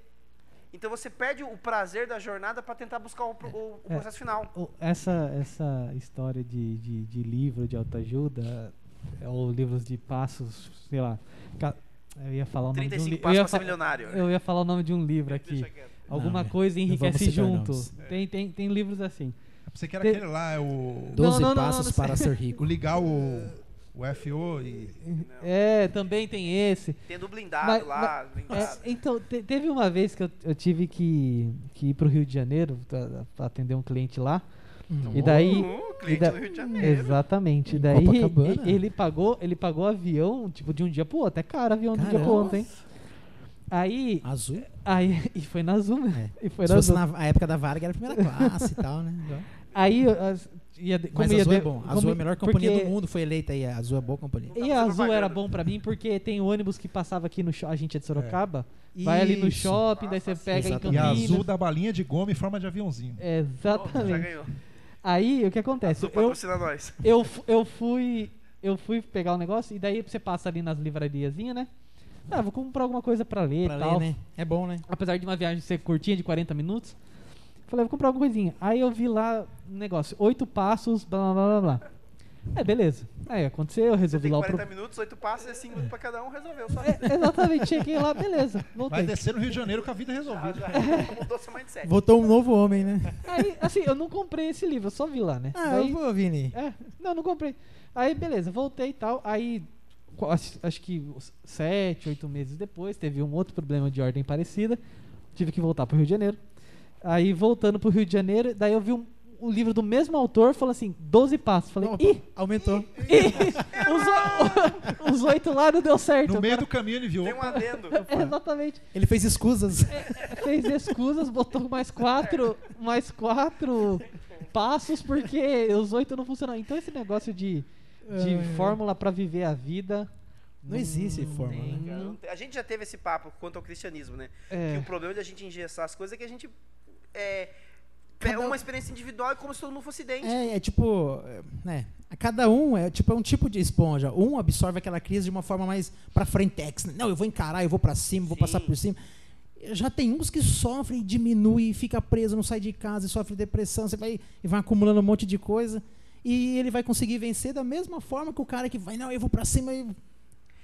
Speaker 4: Então você perde o prazer da jornada para tentar buscar o, pro- o- o
Speaker 3: É.
Speaker 4: processo final.
Speaker 3: O- Essa, essa história de, de, de livro de autoajuda, é, ou livros de passos, sei lá. Eu ia falar o nome de um
Speaker 4: 35
Speaker 3: livro.
Speaker 4: passos
Speaker 3: Eu, ia
Speaker 4: para ser
Speaker 3: fa-
Speaker 4: milionário.
Speaker 3: eu ia falar o nome de um livro aqui. Alguma
Speaker 2: Não,
Speaker 3: coisa enriquece junto. Tem, tem, tem livros assim.
Speaker 1: Você quer aquele lá, é o...
Speaker 2: Doze
Speaker 3: não, não,
Speaker 2: passos
Speaker 3: não
Speaker 2: para ser rico.
Speaker 1: o ligar o, o FO e...
Speaker 3: É, também tem esse.
Speaker 4: Tendo blindado
Speaker 3: Mas-
Speaker 4: lá,
Speaker 3: É,
Speaker 4: blindado.
Speaker 3: então, te- teve uma vez que eu, eu tive que, que ir pro Rio de Janeiro para atender um cliente lá.
Speaker 2: Hum.
Speaker 3: E daí.
Speaker 4: Uh, cliente
Speaker 3: e da-
Speaker 4: do Rio de Janeiro.
Speaker 3: Exatamente.
Speaker 2: Em
Speaker 3: Daí e- ele pagou, ele pagou avião, tipo, de um dia pro outro. É caro avião de um dia pro
Speaker 2: Caramba.
Speaker 3: outro, hein? Aí.
Speaker 2: Azul?
Speaker 3: Aí. E foi na Azul, né? E foi
Speaker 2: Se
Speaker 3: na
Speaker 2: fosse
Speaker 3: Azul.
Speaker 2: na época da Varga, era primeira classe e tal, né?
Speaker 3: Aí. as- ia, de-
Speaker 2: Mas
Speaker 3: como ia
Speaker 2: Azul é
Speaker 3: de-
Speaker 2: bom.
Speaker 3: como-
Speaker 2: Azul é a melhor companhia
Speaker 3: porque-
Speaker 2: do mundo. Foi eleita aí. A Azul é boa companhia.
Speaker 3: E
Speaker 4: Vamos
Speaker 3: a Azul era bom pra mim porque tem ônibus que passava aqui no shopping. A gente é de Sorocaba. Vai ali no shopping, daí você pega em
Speaker 2: Exatamente.
Speaker 1: E a
Speaker 3: Campinas.
Speaker 1: azul da balinha de goma em forma de aviãozinho.
Speaker 4: Já
Speaker 3: Exatamente.
Speaker 4: ganhou.
Speaker 3: Aí o que acontece?
Speaker 4: Azul
Speaker 3: Eu,
Speaker 4: patrocina nós.
Speaker 3: eu, eu fui eu fui pegar o negócio e daí você passa ali nas livrariazinhas, né? Ah, vou comprar alguma coisa pra ler
Speaker 2: Pra
Speaker 3: e tal.
Speaker 2: ler, né? É bom, né?
Speaker 3: Apesar de uma viagem ser curtinha de 40 minutos. Falei, vou comprar alguma coisinha. Aí eu vi lá um negócio, oito passos, blá blá blá blá. blá. É, beleza. Aí aconteceu, eu
Speaker 4: Você
Speaker 3: resolvi
Speaker 4: tem
Speaker 3: lá o
Speaker 4: 40
Speaker 3: pro...
Speaker 4: minutos, 8 passos, é 5 minutos pra cada um, resolveu. Só
Speaker 3: É, exatamente, cheguei lá, beleza.
Speaker 1: Vai
Speaker 3: Voltei.
Speaker 1: descer no Rio de Janeiro com a vida
Speaker 4: já,
Speaker 1: resolvida.
Speaker 4: já mudou seu mindset.
Speaker 2: Voltou um novo homem, né?
Speaker 3: Aí, assim, eu não comprei esse livro, eu só vi lá, né?
Speaker 2: Ah,
Speaker 3: Daí-
Speaker 2: eu vou, Vini.
Speaker 3: É, não, não comprei. Aí, beleza, voltei e tal. Aí, acho, acho que sete, oito meses depois, teve um outro problema de ordem parecida. Tive que voltar pro Rio de Janeiro. Aí, voltando pro Rio de Janeiro, daí eu vi um, um livro do mesmo autor, falou assim, 12 passos. Falei,
Speaker 2: Opa,
Speaker 3: ih,
Speaker 2: aumentou.
Speaker 3: ih, os, oito lá não deu certo.
Speaker 1: No meio do caminho ele viu.
Speaker 4: Tem um adendo.
Speaker 3: Exatamente.
Speaker 2: Ele fez escusas.
Speaker 3: Fez escusas, botou mais quatro, mais quatro passos, porque os oito não funcionam. Então esse negócio de, de
Speaker 2: ai.
Speaker 3: fórmula pra viver a vida.
Speaker 2: Não existe fórmula,
Speaker 3: tem,
Speaker 2: né?
Speaker 4: Não tem- A gente já teve esse papo quanto ao cristianismo, né?
Speaker 3: É.
Speaker 4: Que o problema de a gente engessar as coisas é que a gente é,
Speaker 2: Cada
Speaker 4: pega
Speaker 2: um-
Speaker 4: uma experiência individual e como se todo mundo fosse idêntico.
Speaker 2: É, é tipo, é, né? Cada um é tipo é um tipo de esponja. Um absorve aquela crise de uma forma mais pra frentex. né? Não, eu vou encarar, eu vou pra cima, vou
Speaker 4: Sim.
Speaker 2: passar por cima. Já tem uns que sofrem, diminui, fica preso, não sai de casa, e sofre depressão, você vai e vai acumulando um monte de coisa. E ele vai conseguir vencer da mesma forma que o cara que vai, não, eu vou pra cima.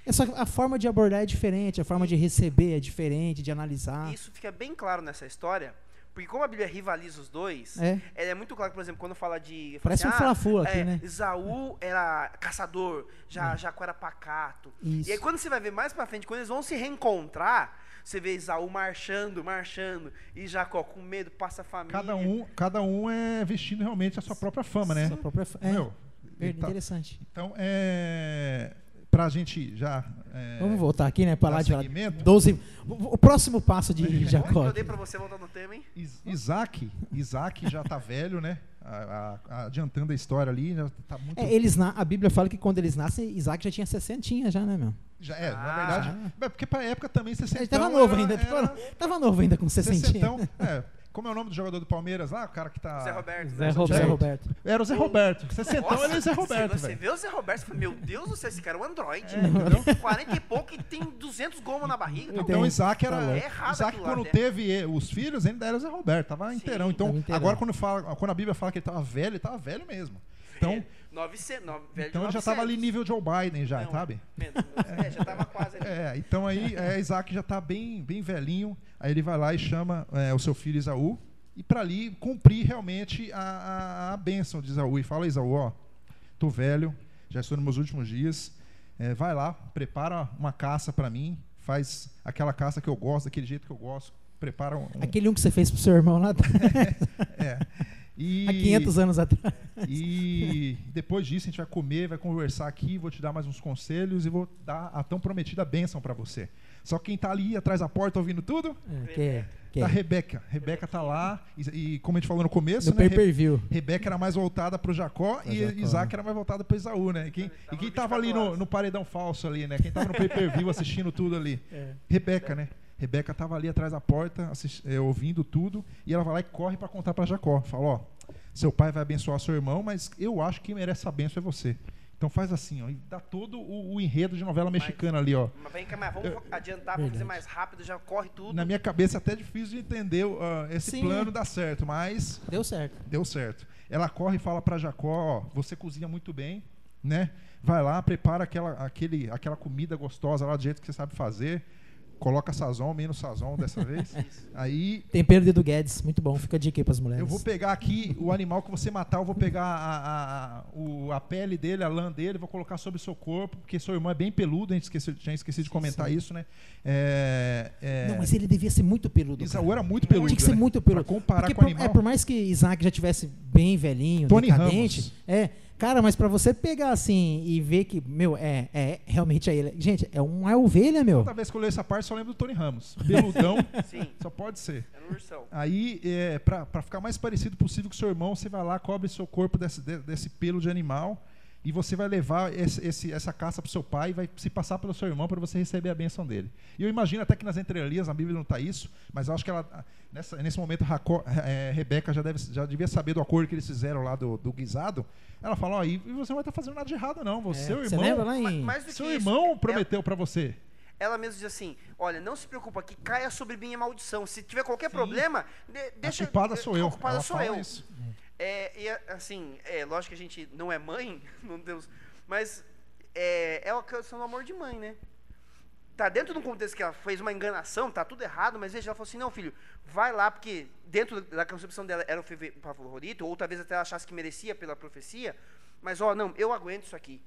Speaker 2: É só que a forma de abordar é diferente, a forma de receber é diferente, de analisar.
Speaker 4: Isso fica bem claro nessa história, porque como a Bíblia rivaliza os dois,
Speaker 2: É.
Speaker 4: ela é muito claro, por exemplo, quando fala de. fala
Speaker 2: Parece um
Speaker 4: assim,
Speaker 2: fla-flu aqui,
Speaker 4: é,
Speaker 2: né?
Speaker 4: Esaú era caçador, já Jacó era pacato.
Speaker 2: Isso.
Speaker 4: E aí quando você vai ver mais pra frente, quando eles vão se reencontrar, você vê Esaú marchando, marchando, e Jacó com medo, passa a família.
Speaker 1: Cada um, cada um é vestindo realmente a sua própria fama, né?
Speaker 2: Sua própria fa- é,
Speaker 1: Meu, tá-
Speaker 2: interessante.
Speaker 1: Então, é, pra gente já... é,
Speaker 2: Vamos voltar aqui, né? Pra
Speaker 1: dar
Speaker 2: lá de
Speaker 1: seguimento,
Speaker 2: 12. O, o próximo passo de Jacó.
Speaker 4: eu dei pra você voltar no tema, hein?
Speaker 1: Is- Isaac, Isaac já tá velho, né? A- a- adiantando a história ali, já tá muito...
Speaker 2: É, eles na, a Bíblia fala que quando eles nascem, Isaac já tinha 60 já, né, meu?
Speaker 1: Já, é, na
Speaker 4: Ah.
Speaker 1: verdade... é porque pra época também 60
Speaker 2: Ele tava novo
Speaker 1: era-
Speaker 2: ainda.
Speaker 1: era-
Speaker 2: Tava, tava novo ainda com 60
Speaker 1: Sessentão, é. Como é o nome do jogador do Palmeiras lá? O cara que tá...
Speaker 4: Zé Roberto.
Speaker 3: Zé
Speaker 4: né?
Speaker 3: Roberto.
Speaker 2: Zé Roberto.
Speaker 1: Era o Zé Roberto. Sessentão,
Speaker 4: Nossa,
Speaker 1: ele é Zé Roberto,
Speaker 4: você, você
Speaker 1: velho.
Speaker 4: vê o Zé Roberto, você fala, meu Deus do céu, esse cara é um androide.
Speaker 1: É, entendeu?
Speaker 4: 40 e pouco e tem 200 gomos na barriga.
Speaker 2: Eu
Speaker 1: Então
Speaker 2: tenho-
Speaker 1: Isaac era.
Speaker 4: É errado
Speaker 1: Isaac,
Speaker 4: lá
Speaker 1: quando
Speaker 4: até.
Speaker 1: teve os filhos, ainda era Zé Roberto, tava
Speaker 4: Sim,
Speaker 1: inteirão. Então,
Speaker 2: tava inteirão.
Speaker 1: agora quando, fala, quando a Bíblia fala que ele tava velho, ele tava velho mesmo. Então,
Speaker 4: É, 900, nove- velho de
Speaker 1: então ele já tava ali
Speaker 4: 900.
Speaker 1: nível Joe Biden, já,
Speaker 4: Não,
Speaker 1: sabe?
Speaker 4: menos, é, já tava quase ali.
Speaker 1: É, então aí é, Isaac já tá bem, bem velhinho. Aí ele vai lá e chama é, o seu filho Isaú. E para ali cumprir realmente a, a, a bênção de Isaú. E fala, Isaú, ó, tô velho, já estou nos meus últimos dias. é, vai lá, prepara uma caça para mim, faz aquela caça que eu gosto, daquele jeito que eu gosto, prepara um, um-
Speaker 2: Aquele um que você fez pro seu irmão lá
Speaker 1: é. E,
Speaker 2: há 500 anos atrás.
Speaker 1: E depois disso a gente vai comer, vai conversar aqui, vou te dar mais uns conselhos e vou dar a tão prometida bênção para você. Só que quem tá ali atrás da porta ouvindo tudo,
Speaker 2: É, que é, que
Speaker 1: tá a
Speaker 2: é.
Speaker 1: Rebeca. Rebeca tá lá e, e como a gente falou no começo,
Speaker 2: No
Speaker 1: né, Re-
Speaker 2: pay-per-view.
Speaker 1: Rebeca era mais voltada pro Jacó
Speaker 2: Pra
Speaker 1: e
Speaker 2: Jacó,
Speaker 1: Isaac era mais voltada pro Esaú, né? E quem,
Speaker 4: Tava
Speaker 1: e quem tava ali
Speaker 4: 24
Speaker 1: no, no paredão falso ali, né? Quem tava no pay-per-view assistindo tudo ali?
Speaker 2: É.
Speaker 1: Rebeca, né? Rebeca tava ali atrás da porta, assist- eh, ouvindo tudo, e ela vai lá e corre para contar para Jacó. Fala, ó, seu pai vai abençoar seu irmão, mas eu acho que quem merece a benção é você. Então faz assim, ó, e dá todo o, o enredo de novela mexicana ali, ó.
Speaker 4: Mas vem cá, mas vamos adiantar, vamos fazer mais rápido, já corre tudo.
Speaker 1: Na minha cabeça é até difícil de entender ah, esse
Speaker 2: Sim,
Speaker 1: plano
Speaker 2: é.
Speaker 1: dar certo, mas
Speaker 2: Deu certo.
Speaker 1: deu certo. Ela corre e fala para Jacó, ó, você cozinha muito bem, né? Vai lá, prepara aquela, aquele, aquela comida gostosa lá do jeito que você sabe fazer. Coloca sazon, menos sazon dessa vez. Aí
Speaker 2: Tempero de Edu Guedes, muito bom. Fica a dica aí pras mulheres.
Speaker 1: eu vou pegar aqui o animal que você matar, eu vou pegar a, a, a, o- a pele dele, a lã dele, vou colocar sobre o seu corpo, porque seu irmão é bem peludo, a gente esqueceu, tinha esquecido de comentar
Speaker 2: sim.
Speaker 1: isso, né? É, é,
Speaker 2: Não, mas ele devia ser muito peludo.
Speaker 1: Isaú
Speaker 2: cara.
Speaker 1: era muito peludo.
Speaker 2: Tinha que ser
Speaker 1: né?
Speaker 2: muito peludo.
Speaker 1: Pra comparar
Speaker 2: Porque
Speaker 1: com o
Speaker 2: por,
Speaker 1: animal.
Speaker 2: é, por mais que Isaac já tivesse bem velhinho,
Speaker 1: Tony
Speaker 2: decadente,
Speaker 1: Ramos.
Speaker 2: é, cara, mas pra você pegar assim e ver que, meu, é, é realmente é ele. Gente, é uma ovelha, meu.
Speaker 1: Toda vez que eu leio essa parte, só lembro do Tony Ramos. Peludão,
Speaker 4: Sim,
Speaker 1: só pode ser.
Speaker 4: é no ursão.
Speaker 1: Aí, é, pra, pra ficar mais parecido possível com o seu irmão, você vai lá, cobre seu corpo desse, de- desse pelo de animal e você vai levar esse, esse- essa caça pro seu pai e vai se passar pelo seu irmão para você receber a bênção dele. E eu imagino até que nas entrelinhas, na Bíblia não está isso, mas eu acho que ela, nessa, nesse momento, Racó, é, Rebeca já, deve, já devia saber do acordo que eles fizeram lá do, do guisado. Ela fala, ó, e você não vai estar fazendo nada de errado não, você,
Speaker 2: É,
Speaker 1: seu
Speaker 2: Você
Speaker 1: irmão...
Speaker 2: lembra lá em.
Speaker 4: Mais do que
Speaker 1: Seu
Speaker 4: isso,
Speaker 1: irmão
Speaker 4: ela-
Speaker 1: prometeu para você.
Speaker 4: Ela mesmo diz assim: olha, não se preocupa, que caia sobre mim a maldição. Se tiver qualquer problema, de- deixa.
Speaker 1: a culpada sou eu.
Speaker 4: A culpada
Speaker 1: Ela
Speaker 4: sou
Speaker 1: fala
Speaker 4: eu.
Speaker 1: isso.
Speaker 4: É, e assim, é lógico que a gente não é mãe, não temos, mas é, é a questão do amor de mãe, né? Tá dentro de um contexto que ela fez uma enganação, tá tudo errado, mas veja, ela falou assim: não, filho, vai lá, porque dentro da concepção dela era o favorito, ou talvez até ela achasse que merecia pela profecia, mas ó, não, eu aguento isso aqui.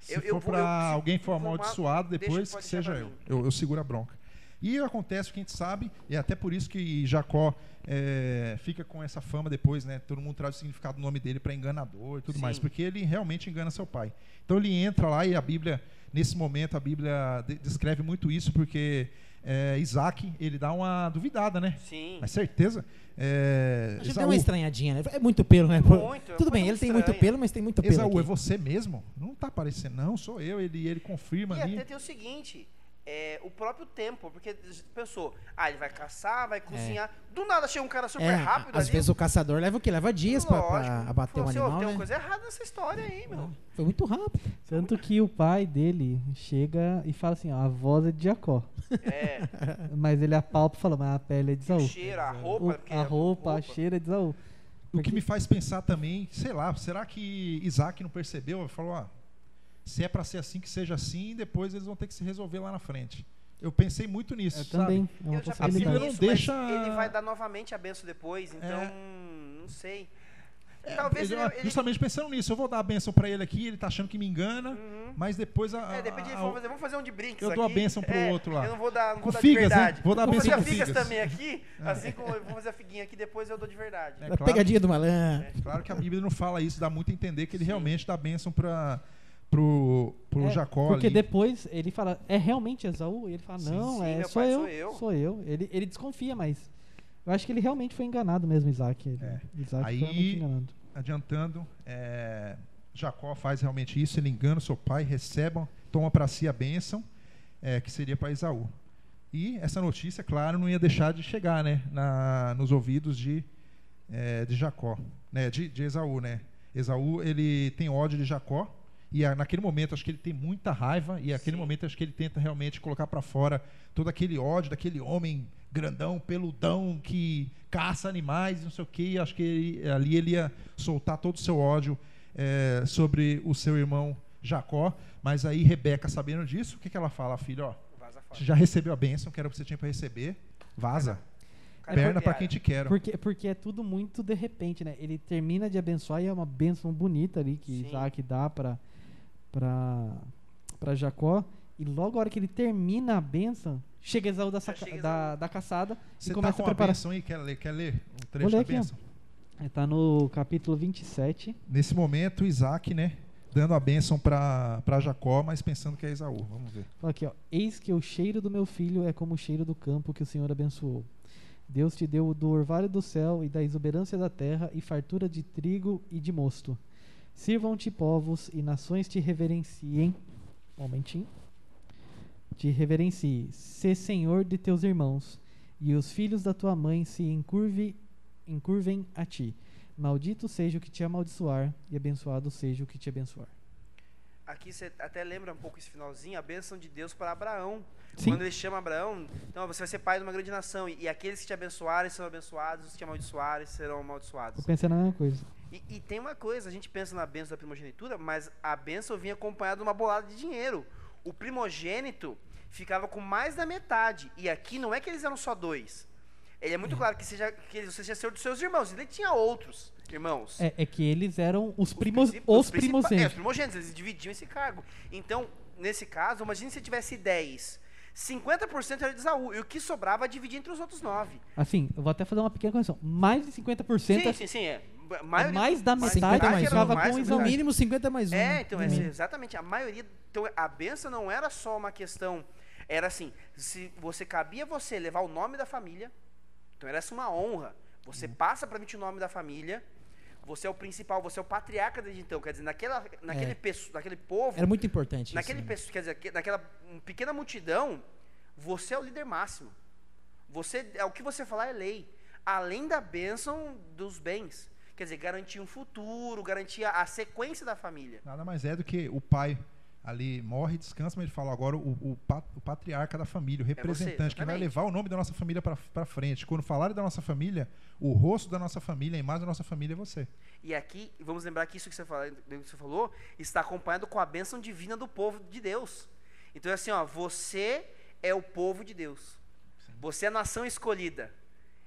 Speaker 1: Se
Speaker 4: Eu-
Speaker 1: for
Speaker 4: eu
Speaker 1: para
Speaker 4: eu- se
Speaker 1: alguém for
Speaker 4: uma-
Speaker 1: amaldiçoado
Speaker 4: deixa-
Speaker 1: depois,
Speaker 4: pode
Speaker 1: que seja
Speaker 4: pra
Speaker 1: eu. eu. Eu seguro a bronca. E acontece o que a gente sabe, e é até por isso que Jacó é, fica com essa fama depois, né? Todo mundo traz o significado do nome dele para enganador e tudo
Speaker 4: Sim.
Speaker 1: mais, porque ele realmente engana seu pai. Então ele entra lá e a Bíblia, nesse momento, a Bíblia de- descreve muito isso, porque é, Isaac, ele dá uma duvidada, né?
Speaker 4: Sim.
Speaker 1: Mas certeza. É,
Speaker 2: A gente deu
Speaker 1: Esaú,
Speaker 2: uma estranhadinha, né? É muito pelo, né?
Speaker 4: Muito, é
Speaker 2: Tudo bem, ele tem
Speaker 4: estranha.
Speaker 2: muito pelo, mas tem muito pelo.
Speaker 1: Esaú, é
Speaker 2: aqui.
Speaker 1: você mesmo? Não tá aparecendo, não, sou eu. Ele, ele confirma
Speaker 4: E
Speaker 1: ali.
Speaker 4: até tem o seguinte, é, o próprio tempo, porque pensou, ah, ele vai caçar, vai cozinhar. Do nada chega um cara super
Speaker 2: É,
Speaker 4: rápido
Speaker 2: às
Speaker 4: ali.
Speaker 2: vezes o caçador leva o quê? Leva dias pra, pra abater
Speaker 4: Falou
Speaker 2: um
Speaker 4: assim, "Ô,
Speaker 2: animal,
Speaker 4: Tem
Speaker 2: né?
Speaker 4: uma coisa errada nessa história aí, meu.
Speaker 2: Foi muito rápido.
Speaker 3: Tanto que o pai dele chega e fala assim, ó, a voz é de Jacó.
Speaker 4: É,
Speaker 3: Mas ele apalpa e fala, mas a pele é de
Speaker 4: o
Speaker 3: Isaú.
Speaker 4: cheiro, a
Speaker 3: O-
Speaker 4: roupa. porque
Speaker 3: a
Speaker 4: é
Speaker 3: roupa, a cheiro é de Isaú.
Speaker 1: O que me faz pensar também, sei lá, será que Isaac não percebeu? Falou, ah, se é para ser assim, que seja assim, e depois eles vão ter que se resolver lá na frente. Eu pensei muito nisso,
Speaker 3: Eu
Speaker 1: sabe?
Speaker 3: também, é
Speaker 4: Eu já
Speaker 1: A
Speaker 4: pensei
Speaker 1: Bíblia não
Speaker 4: nisso,
Speaker 1: deixa-
Speaker 4: ele vai dar novamente a benção depois, então, não sei. Talvez
Speaker 1: Ele-
Speaker 4: ele... ele-
Speaker 1: Justamente pensando nisso, eu vou dar a benção para ele aqui, ele tá achando que me engana,
Speaker 4: Uhum.
Speaker 1: mas depois a,
Speaker 4: É, de
Speaker 1: a-
Speaker 4: ele
Speaker 1: a-
Speaker 4: falou, fazer, vamos fazer um de brinks
Speaker 1: Eu dou a
Speaker 4: aqui.
Speaker 1: bênção pro
Speaker 4: É,
Speaker 1: outro lá.
Speaker 4: Eu não vou dar, não
Speaker 1: Com
Speaker 4: vou dar
Speaker 1: figas,
Speaker 4: de
Speaker 1: né?
Speaker 4: verdade.
Speaker 1: Vou dar a
Speaker 4: vou a
Speaker 1: com
Speaker 4: figas
Speaker 1: figas.
Speaker 4: também aqui, assim como eu vou fazer a figuinha aqui, depois eu dou de verdade.
Speaker 1: É
Speaker 2: a
Speaker 1: claro.
Speaker 2: pegadinha do malandro.
Speaker 1: Claro que a Bíblia não fala isso, dá muito a entender que ele
Speaker 4: Sim.
Speaker 1: realmente dá a bênção para pro, pro
Speaker 3: É,
Speaker 1: Jacó
Speaker 3: Porque
Speaker 1: ali.
Speaker 3: depois ele fala, é realmente Esaú? E ele fala,
Speaker 1: Sim,
Speaker 3: não,
Speaker 4: sim,
Speaker 3: é, sou,
Speaker 4: pai,
Speaker 3: eu,
Speaker 4: sou eu.
Speaker 3: sou eu. Ele, ele desconfia, mas eu acho que ele realmente foi enganado mesmo, Isaac. Ele,
Speaker 1: É.
Speaker 3: Isaac
Speaker 1: Aí-
Speaker 3: foi realmente enganado.
Speaker 1: adiantando, é, Jacó faz realmente isso, ele engana o seu pai, recebe, toma para si a bênção, é, que seria para Esaú. E essa notícia, claro, não ia deixar de chegar né, na, nos ouvidos de, é, de Jacó, né, de, de Esaú. Né? Esaú ele tem ódio de Jacó, e a- naquele momento acho que ele tem muita raiva, e naquele
Speaker 4: Sim.
Speaker 1: momento acho que ele tenta realmente colocar para fora todo aquele ódio daquele homem grandão, peludão, que caça animais, não sei o que. Acho que ele- ali ele ia soltar todo o seu ódio é, sobre o seu irmão Jacó. Mas aí Rebeca, sabendo disso, o que, que ela fala? Filho, ó, você já recebeu a bênção, que era o que você tinha para receber, vaza.
Speaker 4: Cara,
Speaker 1: Perna
Speaker 4: porque-
Speaker 1: para quem te quer.
Speaker 3: Porque, porque é tudo muito de repente, né? Ele termina de abençoar e é uma bênção bonita ali que
Speaker 4: Sim.
Speaker 3: Isaac dá para para para Jacó. E logo a hora que ele termina a bênção, chega Esaú da, saca- da, da caçada
Speaker 1: Você
Speaker 3: e
Speaker 1: tá
Speaker 3: começa
Speaker 1: com
Speaker 3: a preparar.
Speaker 1: bênção aí? Quer ler, quer ler um trecho
Speaker 3: ler
Speaker 1: da bênção?
Speaker 3: Está no capítulo 27.
Speaker 1: Nesse momento, Isaac, né? Dando a bênção para Jacó, mas pensando que é Esaú. Vamos ver.
Speaker 3: Aqui, ó. Eis que o cheiro do meu filho é como o cheiro do campo que o Senhor abençoou. Deus te deu do orvalho do céu e da exuberância da terra e fartura de trigo e de mosto. Sirvam-te povos e nações te reverenciem. Momentinho. Te reverencie. Sê senhor de teus irmãos e os filhos da tua mãe se encurve, encurvem a ti. Maldito seja o que te amaldiçoar e abençoado seja o que te abençoar.
Speaker 4: Aqui você até lembra um pouco esse finalzinho, a bênção de Deus para Abraão.
Speaker 3: Sim.
Speaker 4: Quando ele chama Abraão, então você vai ser pai de uma grande nação. E, e aqueles que te abençoarem serão abençoados, os que te amaldiçoarem serão amaldiçoados.
Speaker 3: Eu pensei na mesma coisa.
Speaker 4: E, e tem uma coisa, a gente pensa na bênção da primogenitura, mas a bênção vinha acompanhada de uma bolada de dinheiro. O primogênito ficava com mais da metade. E aqui não é que eles eram só dois. Ele é muito claro que, seja, que você seja senhor dos seus irmãos. Ele tinha outros irmãos.
Speaker 3: É, é que eles eram os,
Speaker 4: Os
Speaker 3: primos,
Speaker 4: princip-
Speaker 3: os
Speaker 4: principais- É, os
Speaker 3: primogênitos.
Speaker 4: primogênitos, eles dividiam esse cargo. Então, nesse caso, imagine se tivesse 10. 50% era de Esaú. E o que sobrava dividir entre os outros 9.
Speaker 3: Assim, eu vou até fazer uma pequena correção. Mais de 50%
Speaker 4: Sim,
Speaker 3: é-
Speaker 4: sim, sim. É.
Speaker 3: É
Speaker 4: maioria-
Speaker 3: mais da metade
Speaker 4: era
Speaker 3: com
Speaker 4: mais
Speaker 3: Isaú.
Speaker 2: No mínimo 50 mais um.
Speaker 4: É, então, é,
Speaker 2: mínimo.
Speaker 4: exatamente. A maioria. Então, a benção não era só uma questão. Era assim: se você cabia você levar o nome da família, então era essa uma honra. Você
Speaker 2: Uhum.
Speaker 4: passa para frente o nome da família, você é o principal, você é o patriarca desde então. Quer dizer, naquela, naquele,
Speaker 2: É.
Speaker 4: pesso- naquele povo,
Speaker 2: Era muito importante
Speaker 4: naquele
Speaker 2: isso. né?
Speaker 4: pesso- quer dizer, que- naquela hum, pequena multidão, você é o líder máximo. Você, é o que você falar é lei. Além da bênção dos bens. Quer dizer, garantir um futuro, garantir a, sequência da família.
Speaker 1: Nada mais é do que o pai ali morre, descansa, mas ele fala agora o, o, o patriarca da família, o representante, que vai levar o nome da nossa família para frente. Quando falarem da nossa família, o rosto da nossa família, a imagem da nossa família é você.
Speaker 4: E aqui, vamos lembrar que isso que você, fala, que você falou está acompanhado com a bênção divina do povo de Deus. Então é assim, ó, você é o povo de Deus. Você é a nação escolhida.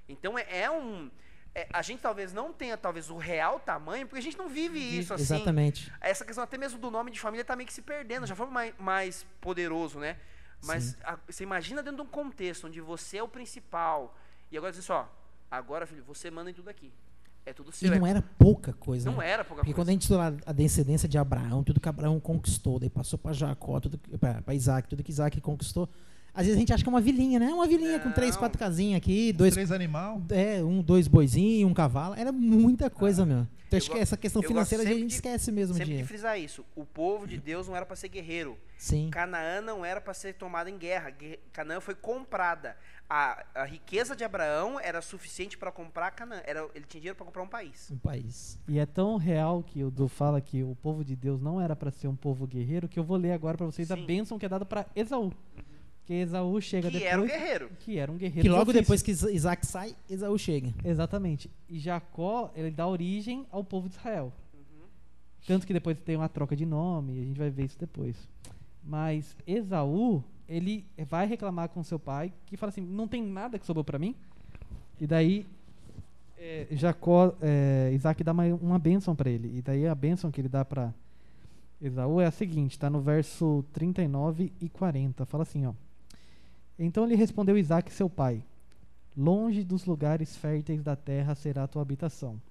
Speaker 4: Então é, é um. É, a gente talvez não tenha talvez o real tamanho, porque a gente não vive isso assim.
Speaker 2: Exatamente.
Speaker 4: Essa questão até mesmo do nome de família está meio que se perdendo, já foi mais, mais poderoso, né? Mas a- você imagina dentro de um contexto onde você é o principal. E agora diz assim, ó, agora, filho, você manda em tudo aqui. É tudo
Speaker 2: E
Speaker 4: seu. é-
Speaker 2: não era pouca coisa.
Speaker 4: não
Speaker 2: né?
Speaker 4: era pouca
Speaker 2: Porque
Speaker 4: coisa.
Speaker 2: quando a gente a descendência de Abraão, tudo que Abraão conquistou, daí passou para Jacó, tudo para Isaac, tudo que Isaac conquistou. Às vezes a gente acha que é uma vilinha, né? Uma vilinha com três, quatro casinhas aqui, dois,
Speaker 1: Três animal,
Speaker 2: é, um, dois boizinhos, um cavalo. Era muita coisa, meu. Então
Speaker 4: eu
Speaker 2: acho que essa questão financeira a gente
Speaker 4: de-
Speaker 2: esquece mesmo
Speaker 4: Sempre de
Speaker 2: de.
Speaker 4: frisar isso. O povo de Deus não era para ser guerreiro.
Speaker 2: Sim.
Speaker 4: Canaã não era para ser tomada em guerra. Gue- Canaã foi comprada. A, a riqueza de Abraão era suficiente para comprar Canaã. Era, ele tinha dinheiro para comprar um país.
Speaker 2: Um país.
Speaker 3: E é tão real que o Du fala que o povo de Deus não era para ser um povo guerreiro, que eu vou ler agora para vocês a
Speaker 4: Sim.
Speaker 3: bênção que é dada para Esaú. Que Esaú chega
Speaker 4: Que
Speaker 3: depois.
Speaker 4: era o guerreiro.
Speaker 3: Que era um guerreiro.
Speaker 2: Que logo
Speaker 3: ofício.
Speaker 2: depois que Isa- Isaac sai, Esaú chega.
Speaker 3: Exatamente. E Jacó, ele dá origem ao povo de Israel.
Speaker 4: Uhum.
Speaker 3: Tanto que depois tem uma troca de nome, a gente vai ver isso depois. Mas Esaú, ele vai reclamar com seu pai, que fala assim: não tem nada que sobrou para mim. E daí é, Jacó, é, Isaac dá uma, uma bênção para ele. E daí a bênção que ele dá para Esaú é a seguinte: está no verso 39 e 40. Fala assim: ó. Então lhe respondeu Isaac, seu pai: Longe dos lugares férteis da terra será a tua habitação,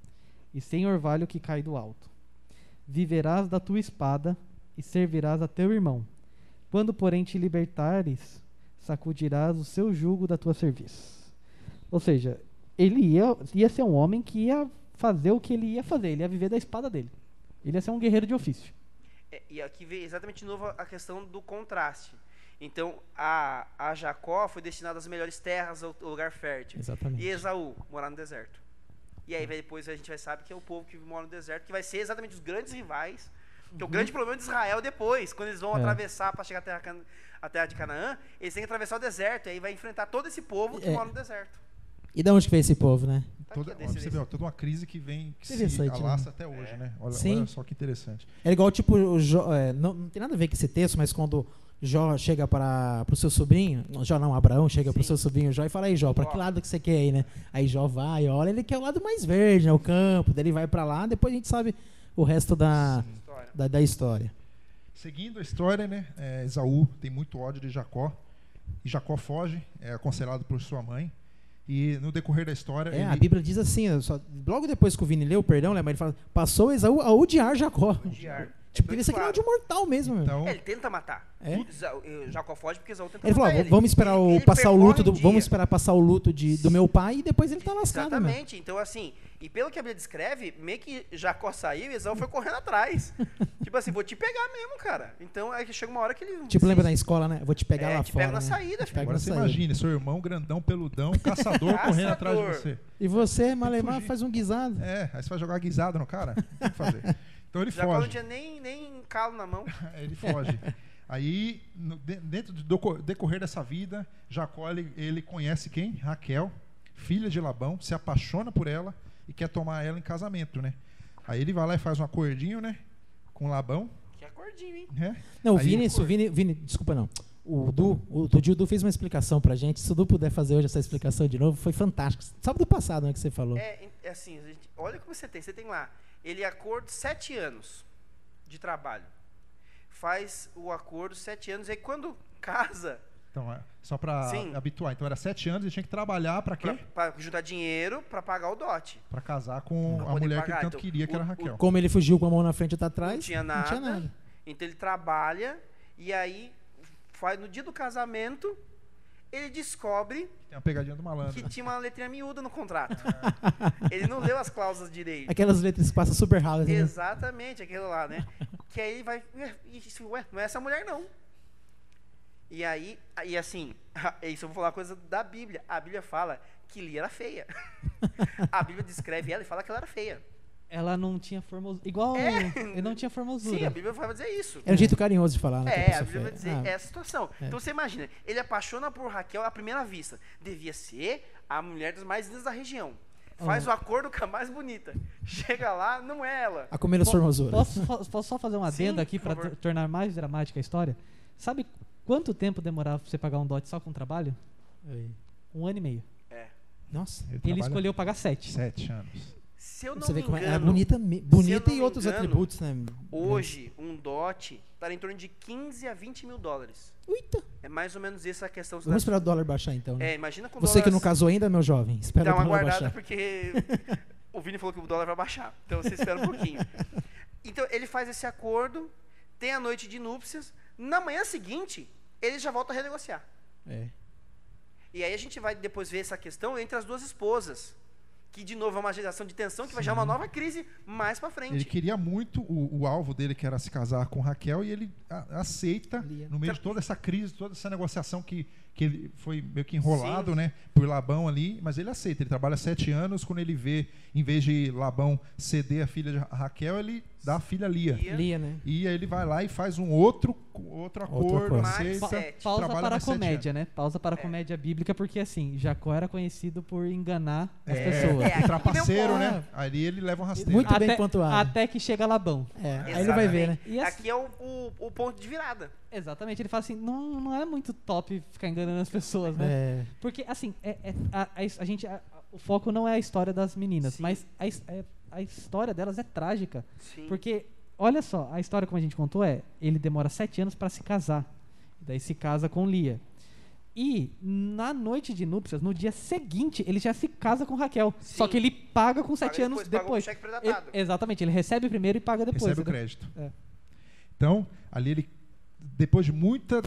Speaker 3: e sem orvalho que cai do alto. Viverás da tua espada e servirás a teu irmão. Quando, porém, te libertares, sacudirás o seu jugo da tua serviço. Ou seja, ele ia, ia ser um homem que ia fazer o que ele ia fazer, ele ia viver da espada dele. Ele ia ser um guerreiro de ofício.
Speaker 4: É, e aqui vem exatamente de novo a questão do contraste. Então, a, a Jacó foi destinada às melhores terras, ao ao lugar fértil.
Speaker 2: Exatamente.
Speaker 4: E Esaú, morar no deserto. E aí vai- depois a gente vai saber que é o povo que mora no deserto, que vai ser exatamente os grandes rivais. Que é o grande problema de Israel depois, quando eles vão
Speaker 3: É.
Speaker 4: atravessar para chegar à terra, à terra de Canaã, eles têm que atravessar o deserto. E aí vai enfrentar todo esse povo que
Speaker 2: É.
Speaker 4: mora no deserto.
Speaker 2: E de onde que veio esse povo, né?
Speaker 4: Tá
Speaker 1: toda, ó, você vê, ó, toda uma crise que vem, que se
Speaker 2: Interessante, né?
Speaker 1: alastra até hoje, né? Olha,
Speaker 2: Sim.
Speaker 1: olha só que interessante.
Speaker 2: É igual, tipo, o Jó, é, não, não tem nada a ver com esse texto, mas quando Jó chega para o seu sobrinho, não, Jó não, Abraão chega para o seu sobrinho Jó e fala, aí Jó, para que lado que você quer ir, né? Aí Jó vai, olha, ele quer o lado mais verde, né, o campo, daí ele vai para lá, depois a gente sabe o resto da,
Speaker 4: História.
Speaker 2: da, da história.
Speaker 1: Seguindo a história, né? é, Esaú tem muito ódio de Jacó. E Jacó foge, é aconselhado por sua mãe. E no decorrer da história.
Speaker 2: É,
Speaker 1: ele-
Speaker 2: a Bíblia diz assim, só- logo depois que o Vini leu, perdão, né, mas ele fala, passou Esaú a odiar Jacó.
Speaker 4: Odiar.
Speaker 2: Tipo, ele aqui é um
Speaker 4: claro.
Speaker 2: ódio mortal mesmo.
Speaker 1: Então,
Speaker 4: É, ele tenta matar.
Speaker 2: É?
Speaker 4: Jacó foge porque Esaú tenta
Speaker 2: Ele falou,
Speaker 4: matar
Speaker 2: ó,
Speaker 4: ele.
Speaker 2: vamos esperar o,
Speaker 4: Ele-
Speaker 2: passar o luto do, vamos esperar passar o luto de, do meu pai e depois ele tá lascado, meu.
Speaker 4: Exatamente. Então, assim, e pelo que a Bíblia descreve, meio que Jacó saiu e Esaú foi correndo atrás. tipo assim, vou te pegar mesmo, cara. Então, aí que chega uma hora que ele.
Speaker 2: Tipo, lembra na escola, né? Vou te pegar
Speaker 4: É,
Speaker 2: lá
Speaker 4: te
Speaker 2: fora.
Speaker 4: pego na
Speaker 2: né?
Speaker 4: saída,
Speaker 2: Te
Speaker 1: agora
Speaker 2: na
Speaker 1: você
Speaker 2: saída.
Speaker 1: imagine, seu irmão grandão, peludão, caçador, correndo atrás de você.
Speaker 2: E você, Malemar, faz um guisado.
Speaker 1: É, aí você vai jogar guisada no cara? Tem o que fazer. Então ele
Speaker 4: Jacó não
Speaker 1: foge.
Speaker 4: tinha nem, nem calo na mão.
Speaker 1: Ele foge. Aí, no- de- dentro do decorrer dessa vida, Jacó ele, ele conhece quem? Raquel, filha de Labão, se apaixona por ela e quer tomar ela em casamento, né? Aí ele vai lá e faz um acordinho, né? Com Labão,
Speaker 4: Que acordinho, hein?
Speaker 1: né?
Speaker 2: Não, o
Speaker 1: Aí-
Speaker 2: Vini, o Vini, Vini, desculpa não. O Du, o Tudio Du fez uma explicação pra gente. Se o Du puder fazer hoje essa explicação de novo, foi fantástico. Sabe do passado, né, que você falou?
Speaker 4: É, é assim, gente- olha como você tem. Você tem lá, ele acordo sete anos de trabalho. Faz o acordo sete anos. E aí quando casa,
Speaker 1: Então, é, só pra
Speaker 4: Sim.
Speaker 1: habituar. Então era sete anos, ele tinha que trabalhar pra quê?
Speaker 4: pra, pra juntar dinheiro pra pagar o dote.
Speaker 1: Pra casar com
Speaker 4: Pra
Speaker 1: a mulher que ele
Speaker 4: pagar.
Speaker 1: tanto
Speaker 4: Então,
Speaker 1: queria, que
Speaker 4: o-
Speaker 1: era
Speaker 4: o-
Speaker 1: Raquel.
Speaker 2: Como ele fugiu com a mão na frente e outra atrás,
Speaker 4: não tinha
Speaker 2: não tinha
Speaker 4: nada.
Speaker 2: nada.
Speaker 4: Então ele trabalha e aí faz no dia do casamento ele descobre
Speaker 1: Tem uma pegadinha do malandro.
Speaker 4: que tinha uma letrinha miúda no contrato. ele não leu as cláusulas direito.
Speaker 2: Aquelas letras que passam super rápido. né?
Speaker 4: Exatamente, aquilo lá, né? que aí ele vai. Ué, isso, ué, não é essa mulher, não. E aí, e assim, isso eu vou falar uma coisa da Bíblia. A Bíblia fala que Lia era feia. A Bíblia descreve ela e fala que ela era feia.
Speaker 3: Ela não tinha formosura. Igual.
Speaker 4: É.
Speaker 3: Ele não tinha formosura.
Speaker 4: Sim, a Bíblia vai dizer isso.
Speaker 2: É um jeito carinhoso de falar, né? que
Speaker 4: É, a Bíblia vai dizer
Speaker 2: Ah,
Speaker 4: essa situação.
Speaker 2: É.
Speaker 4: Então você imagina, ele apaixona por Raquel à primeira vista. Devia ser a mulher das mais lindas da região. Faz
Speaker 2: Oh.
Speaker 4: o acordo com a mais bonita. Chega lá, não é ela.
Speaker 2: A comer as formosuras.
Speaker 3: Posso, posso só fazer um adendo
Speaker 4: Sim,
Speaker 3: aqui para tornar mais dramática a história? Sabe quanto tempo demorava pra você pagar um dote só com trabalho? Um ano e meio.
Speaker 4: É.
Speaker 2: Nossa.
Speaker 3: Ele
Speaker 1: trabalha
Speaker 3: escolheu pagar sete.
Speaker 1: Sete anos.
Speaker 4: Se eu não
Speaker 2: Você vê
Speaker 4: me
Speaker 2: como é,
Speaker 4: engano,
Speaker 2: é bonita, bonita e outros
Speaker 4: engano,
Speaker 2: atributos, né?
Speaker 4: Hoje, um dote está em torno de 15 a 20 mil dólares.
Speaker 2: Uita.
Speaker 4: É mais ou menos essa a questão.
Speaker 2: Vamos esperar o dólar baixar então. né?
Speaker 4: É, imagina com
Speaker 2: Você que
Speaker 4: dólar
Speaker 2: não casou ainda, meu jovem, espera
Speaker 4: Dá uma guardada
Speaker 2: baixar.
Speaker 4: porque o Vini falou que o dólar vai baixar. Então você espera um pouquinho. Então ele faz esse acordo, tem a noite de núpcias. Na manhã seguinte, ele já volta a renegociar.
Speaker 2: É.
Speaker 4: E aí a gente vai depois ver essa questão entre as duas esposas. Que de novo é uma geração de tensão que vai gerar uma nova crise mais pra frente.
Speaker 1: Ele queria muito o, o alvo dele, que era se casar com Raquel, e ele a- aceita,
Speaker 2: Lia.
Speaker 1: no meio de toda essa crise, toda essa negociação que, que ele foi meio que enrolado, né, por Labão ali, mas ele aceita. Ele trabalha sete anos, quando ele vê, em vez de Labão ceder a filha de Raquel, ele dá a filha Lia.
Speaker 4: Lia.
Speaker 2: Né?
Speaker 1: E aí ele vai lá e faz um outro, outro acordo,
Speaker 2: acordo.
Speaker 1: aceita.
Speaker 4: Mais
Speaker 3: Pa-
Speaker 4: sete.
Speaker 3: pausa
Speaker 1: trabalha
Speaker 3: para a comédia, né? Pausa para a
Speaker 4: É.
Speaker 3: comédia bíblica, porque assim, Jacó era conhecido por enganar as
Speaker 1: É,
Speaker 3: pessoas.
Speaker 4: É,
Speaker 1: trapaceiro, né? Ali ele leva um rasteiro.
Speaker 2: Muito bem
Speaker 3: até,
Speaker 2: pontuado.
Speaker 3: até que chega Labão.
Speaker 2: É, aí ele vai ver, né?
Speaker 3: E assim-
Speaker 4: Aqui é o, o, o ponto de virada.
Speaker 3: Exatamente, ele fala assim, não, não é muito top ficar enganando as pessoas, né?
Speaker 2: É.
Speaker 3: Porque, assim, é, é- a, a, a gente, a- o foco não é a história das meninas,
Speaker 4: Sim.
Speaker 3: mas a, é- a história delas é trágica.
Speaker 4: Sim.
Speaker 3: Porque, olha só, a história como a gente contou é, ele demora sete anos para se casar. Daí se casa com Lia. E na noite de núpcias, no dia seguinte, ele já se casa com Raquel. Só
Speaker 4: Sim.
Speaker 3: que ele paga com sete
Speaker 4: Paga
Speaker 3: anos
Speaker 4: depois, paga um
Speaker 3: depois.
Speaker 4: cheque
Speaker 3: Ele- exatamente, ele recebe primeiro e paga depois.
Speaker 1: recebe o
Speaker 3: entendeu?
Speaker 1: crédito.
Speaker 3: É.
Speaker 1: Então, ali ele, depois de muita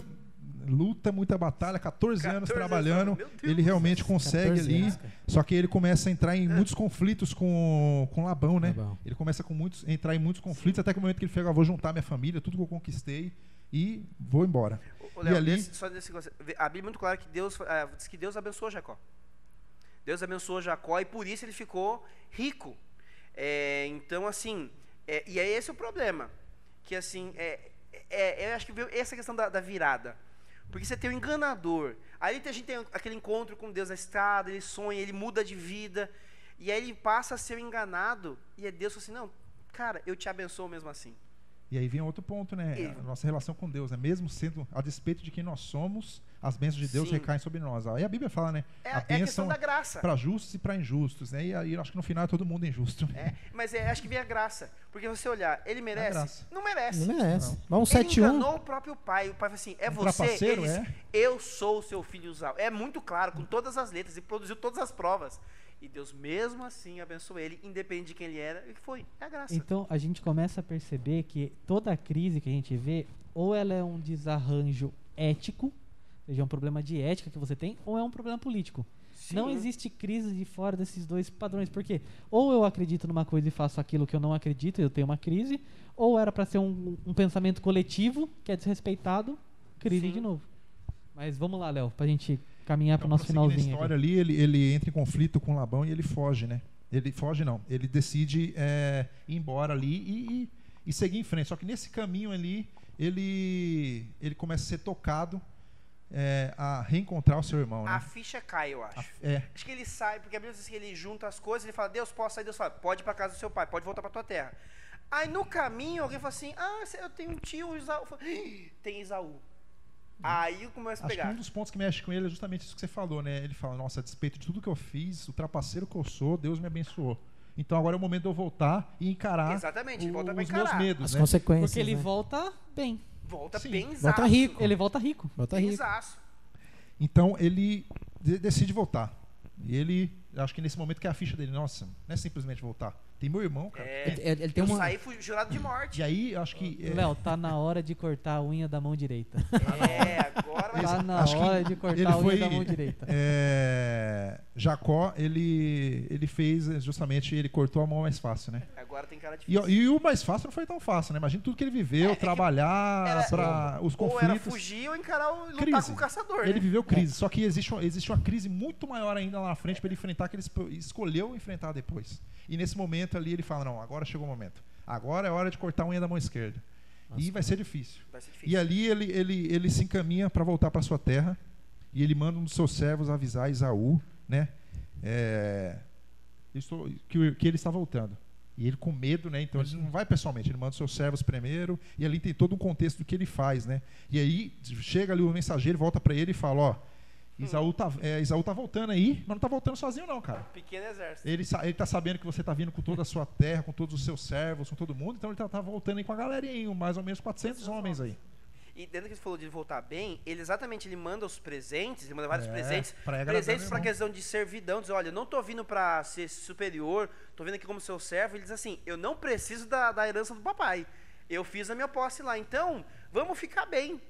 Speaker 1: luta, muita batalha, 14, anos
Speaker 4: 14
Speaker 1: trabalhando,
Speaker 4: anos, meu Deus.
Speaker 1: ele realmente consegue
Speaker 2: 14
Speaker 1: ali.
Speaker 2: anos.
Speaker 1: Só que ele começa a entrar
Speaker 4: É.
Speaker 1: em muitos conflitos com, com Labão, né?
Speaker 2: Labão.
Speaker 1: Ele começa com muitos, a entrar em muitos conflitos, até que o momento que ele fala, "Ah, vou juntar minha família, tudo que eu conquistei e vou embora.
Speaker 4: Ô,
Speaker 1: E ali-
Speaker 4: desse- só negócio, a Bíblia é muito clara que Deus ah, diz que Deus abençoou Jacó. Deus abençoou Jacó e por isso ele ficou rico. É, então, assim, é, e é esse o problema. Que assim, é, é, eu acho que veio essa questão da, da virada. Porque você tem o enganador. Aí a gente tem aquele encontro com Deus na estrada, ele sonha, ele muda de vida. E aí ele passa a ser enganado. E é Deus assim: não, cara, eu te abençoo mesmo assim.
Speaker 1: E aí vem outro ponto, né?
Speaker 4: E-
Speaker 1: A nossa relação com Deus, né? Mesmo sendo a despeito de quem nós somos, as bênçãos de Deus
Speaker 4: Sim.
Speaker 1: recaem sobre nós. Aí a Bíblia fala, né?
Speaker 4: É,
Speaker 1: a
Speaker 4: é a questão
Speaker 1: bênção
Speaker 4: da graça.
Speaker 1: para justos e para injustos, né? E aí eu acho que no final é todo mundo injusto.
Speaker 4: É, mas é, acho que vem a graça. Porque você olhar, ele merece?
Speaker 1: graça.
Speaker 4: Não merece.
Speaker 2: Não merece.
Speaker 1: Não.
Speaker 2: Vamos
Speaker 4: Ele
Speaker 2: 7 1
Speaker 4: enganou o próprio pai. O pai falou assim: é
Speaker 1: Um
Speaker 4: você.
Speaker 1: trapaceiro,
Speaker 4: Ele
Speaker 1: é?
Speaker 4: disse, Eu sou o seu filho Uzal. É muito claro, com todas as letras, e produziu todas as provas. E Deus, mesmo assim, abençoou ele, independente de quem ele era, e foi. É a graça.
Speaker 3: Então a gente começa a perceber que toda a crise que a gente vê, ou ela é um desarranjo ético, ou seja, é um problema de ética que você tem, ou é um problema político. Não
Speaker 4: Sim.
Speaker 3: existe crise de fora desses dois padrões, porque ou eu acredito numa coisa e faço aquilo que eu não acredito e eu tenho uma crise, ou era para ser um, um pensamento coletivo que é desrespeitado, crise
Speaker 4: Sim.
Speaker 3: de novo. Mas vamos lá, Léo, pra gente caminhar pro
Speaker 1: Então,
Speaker 3: nosso
Speaker 1: a
Speaker 3: finalzinho.
Speaker 1: história
Speaker 3: aqui.
Speaker 1: ali, ele, ele entra em conflito com Labão e ele foge, né? Ele foge não, ele decide é, ir embora ali e, e- e seguir em frente. Só que nesse caminho ali, ele, ele começa a ser tocado é, a reencontrar o seu irmão,
Speaker 4: A
Speaker 1: né?
Speaker 4: ficha cai, eu acho.
Speaker 1: A- é,
Speaker 4: Acho que ele sai, porque a Bíblia diz que ele junta as coisas, ele fala, Deus, posso sair? Deus fala, pode ir pra casa do seu pai, pode voltar pra tua terra. Aí no caminho, alguém fala assim, ah, eu tenho um tio, Isaú. Eu falo, "Ih, Tem Isaú. Aí eu começo a
Speaker 1: acho que
Speaker 4: pegar.
Speaker 1: um dos pontos que mexe com ele é justamente isso que você falou, né? Ele fala, nossa, a despeito de tudo que eu fiz, o trapaceiro que eu sou, Deus me abençoou. Então agora é o momento de eu voltar e encarar
Speaker 4: Exatamente,
Speaker 1: o-
Speaker 4: volta pra
Speaker 1: os meus
Speaker 4: encarar.
Speaker 1: medos,
Speaker 2: As
Speaker 1: né?
Speaker 2: consequências.
Speaker 3: Porque ele
Speaker 2: né?
Speaker 3: volta bem.
Speaker 4: Volta
Speaker 1: Sim.
Speaker 4: bem
Speaker 2: Volta rico.
Speaker 3: Ele volta rico.
Speaker 2: Bota rico.
Speaker 4: Benzaço.
Speaker 1: Então ele de- decide voltar. E ele, acho que nesse momento que é a ficha dele, nossa, não é simplesmente voltar. Tem meu irmão, cara.
Speaker 4: É,
Speaker 2: Ele, ele- ele tem
Speaker 4: eu
Speaker 2: uma.
Speaker 4: saí fui jurado de morte.
Speaker 1: E aí, eu acho que. é,
Speaker 3: Léo, tá na hora de cortar a unha da mão direita.
Speaker 4: É, agora vai
Speaker 3: Tá na
Speaker 1: acho
Speaker 3: hora de cortar a unha
Speaker 1: foi-
Speaker 3: da mão direita.
Speaker 1: é, Jacó, ele, ele fez justamente, ele cortou a mão mais fácil, né?
Speaker 4: Agora tem cara
Speaker 1: E,
Speaker 4: difícil.
Speaker 1: e o mais fácil não foi tão fácil, né? Imagina tudo que ele viveu,
Speaker 4: É, que
Speaker 1: trabalhar
Speaker 4: era-
Speaker 1: para os
Speaker 4: ou era
Speaker 1: conflitos.
Speaker 4: fugir ou encarar o lutar
Speaker 1: Crise.
Speaker 4: com o caçador,
Speaker 1: Ele
Speaker 4: né?
Speaker 1: viveu crise, só que existe, uma- existe uma crise muito maior ainda lá na frente para ele enfrentar que ele escolheu enfrentar depois. E nesse momento ali ele fala: Não, agora chegou o momento. Agora é hora de cortar a unha da mão esquerda. E vai ser difícil.
Speaker 4: Vai ser
Speaker 1: E
Speaker 4: difícil.
Speaker 1: ali ele, ele, ele se encaminha para voltar para sua terra e ele manda um dos seus servos avisar Isaú, né? É, estou- que, que ele está voltando. E ele com medo, né? Então ele não vai pessoalmente, ele manda os seus servos primeiro e ali tem todo um contexto do que ele faz, né? E aí chega ali o mensageiro, volta para ele e fala, ó, Isaú tá, é, Isaú tá voltando aí, mas não tá voltando sozinho não, cara.
Speaker 4: Pequeno exército.
Speaker 1: Ele, ele tá sabendo que você tá vindo com toda a sua terra, com todos os seus servos, com todo mundo, então ele tá, tá voltando aí com a galerinha, mais ou menos 400 homens aí.
Speaker 4: E dentro que você falou de voltar bem, ele exatamente ele manda os presentes, ele manda vários
Speaker 1: É,
Speaker 4: presentes, presentes para questão de servidão, diz, olha, eu não tô vindo para ser superior, tô vindo aqui como seu servo, ele diz assim, eu não preciso da, da herança do papai, eu fiz a minha posse lá, então vamos ficar bem.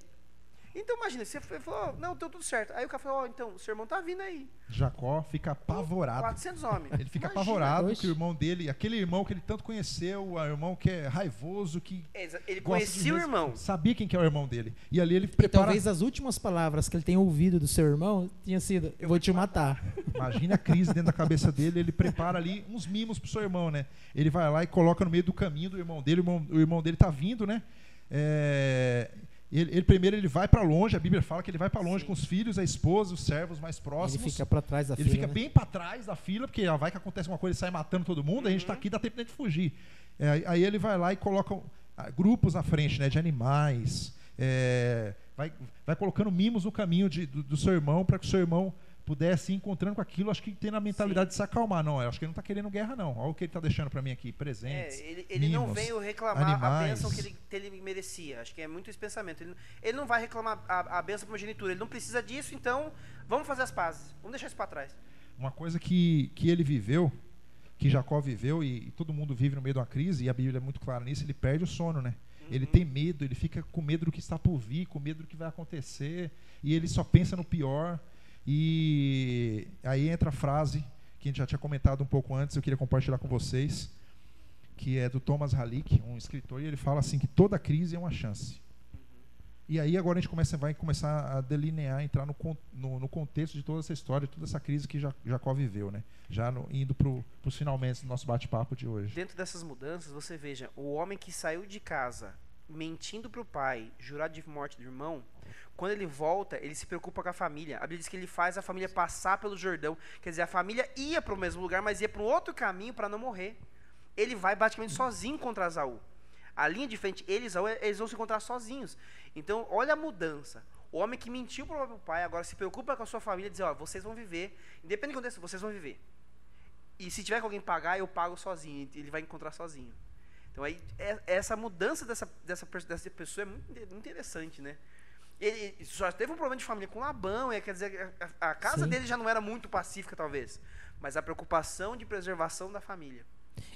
Speaker 4: Então imagina, você falou, não, deu tudo certo. Aí o cara falou, ó, então, o seu irmão tá vindo aí.
Speaker 1: Jacó fica apavorado.
Speaker 4: 400 homens.
Speaker 1: Ele fica
Speaker 4: Imagina.
Speaker 1: apavorado
Speaker 2: Oxe.
Speaker 1: que o irmão dele, aquele irmão que ele tanto conheceu, o irmão que é raivoso, que
Speaker 4: Ele conhecia o irmão.
Speaker 1: Sabia quem que é o irmão dele. E ali ele
Speaker 2: E
Speaker 1: prepara.
Speaker 2: talvez as últimas palavras que ele tenha ouvido do seu irmão tinha sido: Eu vou te matar.
Speaker 1: Imagina a crise dentro da cabeça dele, ele prepara ali uns mimos pro seu irmão, né? Ele vai lá e coloca no meio do caminho do irmão dele, o irmão, o irmão dele tá vindo, né? É, ele, ele primeiro ele vai para longe, a Bíblia fala que ele vai para longe
Speaker 4: Sim.
Speaker 1: com os filhos, a esposa, os servos mais
Speaker 2: Ele
Speaker 1: próximos.
Speaker 2: fica pra trás da
Speaker 1: Ele
Speaker 2: fila.
Speaker 1: fica
Speaker 2: né?
Speaker 1: bem para trás da fila, porque vai que acontece uma coisa e sai matando todo mundo, a gente tá
Speaker 4: Uhum.
Speaker 1: aqui, dá tempo de fugir. É, aí- aí ele vai lá e coloca ah, grupos na frente, né, de animais, é, vai, vai colocando mimos no caminho de- do, do seu irmão para que o seu irmão pudesse ir encontrando com aquilo, acho que tem na mentalidade de se acalmar. Não, eu acho que ele não tá querendo guerra, não. Olha o que ele tá deixando para mim aqui, presentes.
Speaker 4: É, ele, ele não
Speaker 1: mimos,
Speaker 4: veio reclamar a
Speaker 1: animais.
Speaker 4: bênção que ele, que ele merecia. Acho que é muito esse pensamento. Ele, ele não vai reclamar a, a bênção primogenitura. Ele não precisa disso, então vamos fazer as pazes. Vamos deixar isso para trás.
Speaker 1: Uma coisa que, que ele viveu, que Jacó viveu, e, e todo mundo vive no meio de uma crise, e a Bíblia é muito clara nisso, ele perde o sono, né? Ele
Speaker 4: Uhum.
Speaker 1: tem medo, ele fica com medo do que está por vir, com medo do que vai acontecer, e ele só pensa no pior. E aí entra a frase que a gente já tinha comentado um pouco antes, eu queria compartilhar com vocês, que é do Thomas Halick, um escritor, e ele fala assim que toda crise é uma chance. E aí agora a gente começa, vai começar a delinear, entrar no, no, no contexto de toda essa história, toda essa crise que Ja- Jacó viveu, né? Já no- indo para os finalmente do nosso bate-papo de hoje.
Speaker 4: Dentro dessas mudanças, você veja, o homem que saiu de casa mentindo para o pai, jurado de morte do irmão, quando ele volta, ele se preocupa com a família. A Bíblia diz que ele faz a família passar pelo Jordão. Quer dizer, a família ia para o mesmo lugar, mas ia para um outro caminho para não morrer. Ele vai praticamente sozinho contra Esaú. A linha de frente, eles, eles vão se encontrar sozinhos. Então, olha a mudança. O homem que mentiu para o próprio pai, agora se preocupa com a sua família, dizer, ó, vocês vão viver, independente do que aconteça, vocês vão viver. E se tiver que alguém pagar, eu pago sozinho, ele vai encontrar sozinho. Então aí é, essa mudança dessa, dessa, dessa pessoa é muito interessante, né? Ele só teve um problema de família com Labão, é, quer dizer, a, a casa Sim. dele já não era muito pacífica, talvez, mas a preocupação de preservação da família.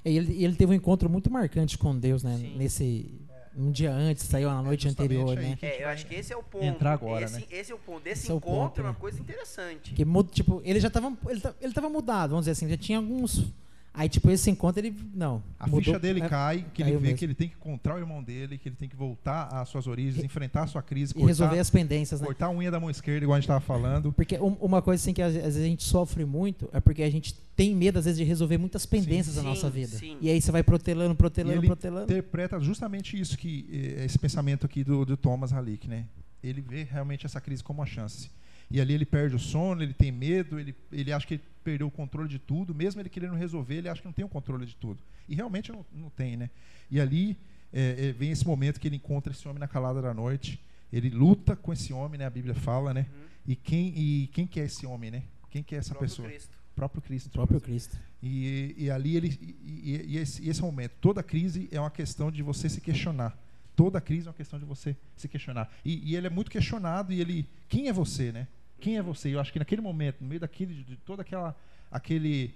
Speaker 2: E ele, ele teve um encontro muito marcante com Deus, né? Sim. Nesse um dia antes, saiu na noite é anterior, né?
Speaker 4: É, eu acho que esse é o ponto.
Speaker 1: Entrar agora,
Speaker 4: esse,
Speaker 1: né?
Speaker 4: esse é o ponto. Desse esse encontro é, ponto, é uma né? coisa interessante.
Speaker 2: Que, tipo, ele já estava ele, ele tava mudado, vamos dizer assim, já tinha alguns Aí, tipo, esse encontro, ele. Não.
Speaker 1: A mudou, ficha dele é, cai, que ele vê mesmo. que ele tem que encontrar o irmão dele, que ele tem que voltar às suas origens, enfrentar a sua crise.
Speaker 2: E resolver as pendências,
Speaker 1: né? Cortar a unha da mão esquerda, igual a gente estava falando.
Speaker 2: Porque um, uma coisa assim que às vezes a gente sofre muito é porque a gente tem medo, às vezes, de resolver muitas pendências sim, da nossa vida. Sim. E aí você vai protelando, protelando,
Speaker 1: e ele
Speaker 2: protelando.
Speaker 1: interpreta justamente isso, que eh, esse pensamento aqui do, do Thomas Halick, né? Ele vê realmente essa crise como uma chance. E ali ele perde o sono, ele tem medo, ele, ele acha que ele perdeu o controle de tudo, mesmo ele querendo resolver, ele acha que não tem o controle de tudo. E realmente não, não tem, né? E ali é, é, vem esse momento que ele encontra esse homem na calada da noite, ele luta com esse homem, né? A Bíblia fala, né? Uhum. E quem e quem que é esse homem, né? Quem que é essa pessoa?
Speaker 4: Cristo.
Speaker 1: Próprio Cristo.
Speaker 2: Próprio Cristo.
Speaker 1: E, e ali ele e, e, esse, esse momento, toda crise é uma questão de você se questionar. Toda crise é uma questão de você se questionar. E, e ele é muito questionado e ele, quem é você, né? Quem é você? Eu acho que naquele momento, no meio daquele, de toda aquela, aquele,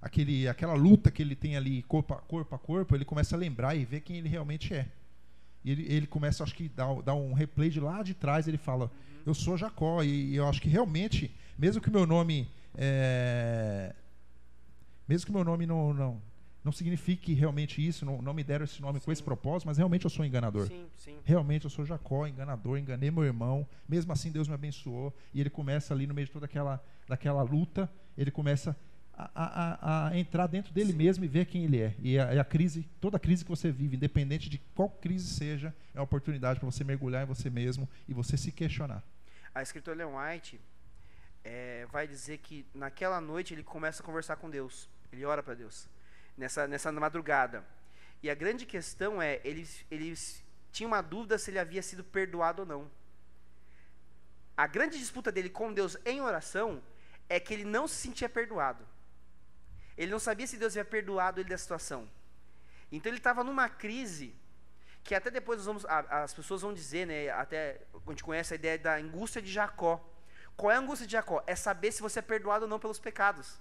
Speaker 1: aquele, aquela luta que ele tem ali corpo a, corpo a corpo, ele começa a lembrar e ver quem ele realmente é. E ele, ele começa, acho que, dar, dar um replay de lá de trás. Ele fala: Eu sou Jacó. E, e eu acho que realmente, mesmo que o meu nome. É, mesmo que o meu nome não, não, não signifique realmente isso, não, não me deram esse nome sim. com esse propósito, mas realmente eu sou enganador.
Speaker 4: Sim, sim.
Speaker 1: Realmente eu sou Jacó, enganador, enganei meu irmão, mesmo assim Deus me abençoou, e ele começa ali no meio de toda aquela, daquela luta, ele começa a, a, a entrar dentro dele mesmo e ver quem ele é. E a, a, crise, toda crise que você vive, independente de qual crise seja, é uma oportunidade para você mergulhar em você mesmo e você se questionar.
Speaker 4: A escritora Leon White é, vai dizer que naquela noite ele começa a conversar com Deus, ele ora para Deus nessa, nessa madrugada. E a grande questão é, eles, eles tinham uma dúvida se ele havia sido perdoado ou não. A grande disputa dele com Deus em oração é que ele não se sentia perdoado. Ele não sabia se Deus havia perdoado ele da situação. Então ele estava numa crise que até depois vamos, as pessoas vão dizer, né, até a gente conhece a ideia da angústia de Jacó. Qual é a angústia de Jacó? É saber se você é perdoado ou não pelos pecados.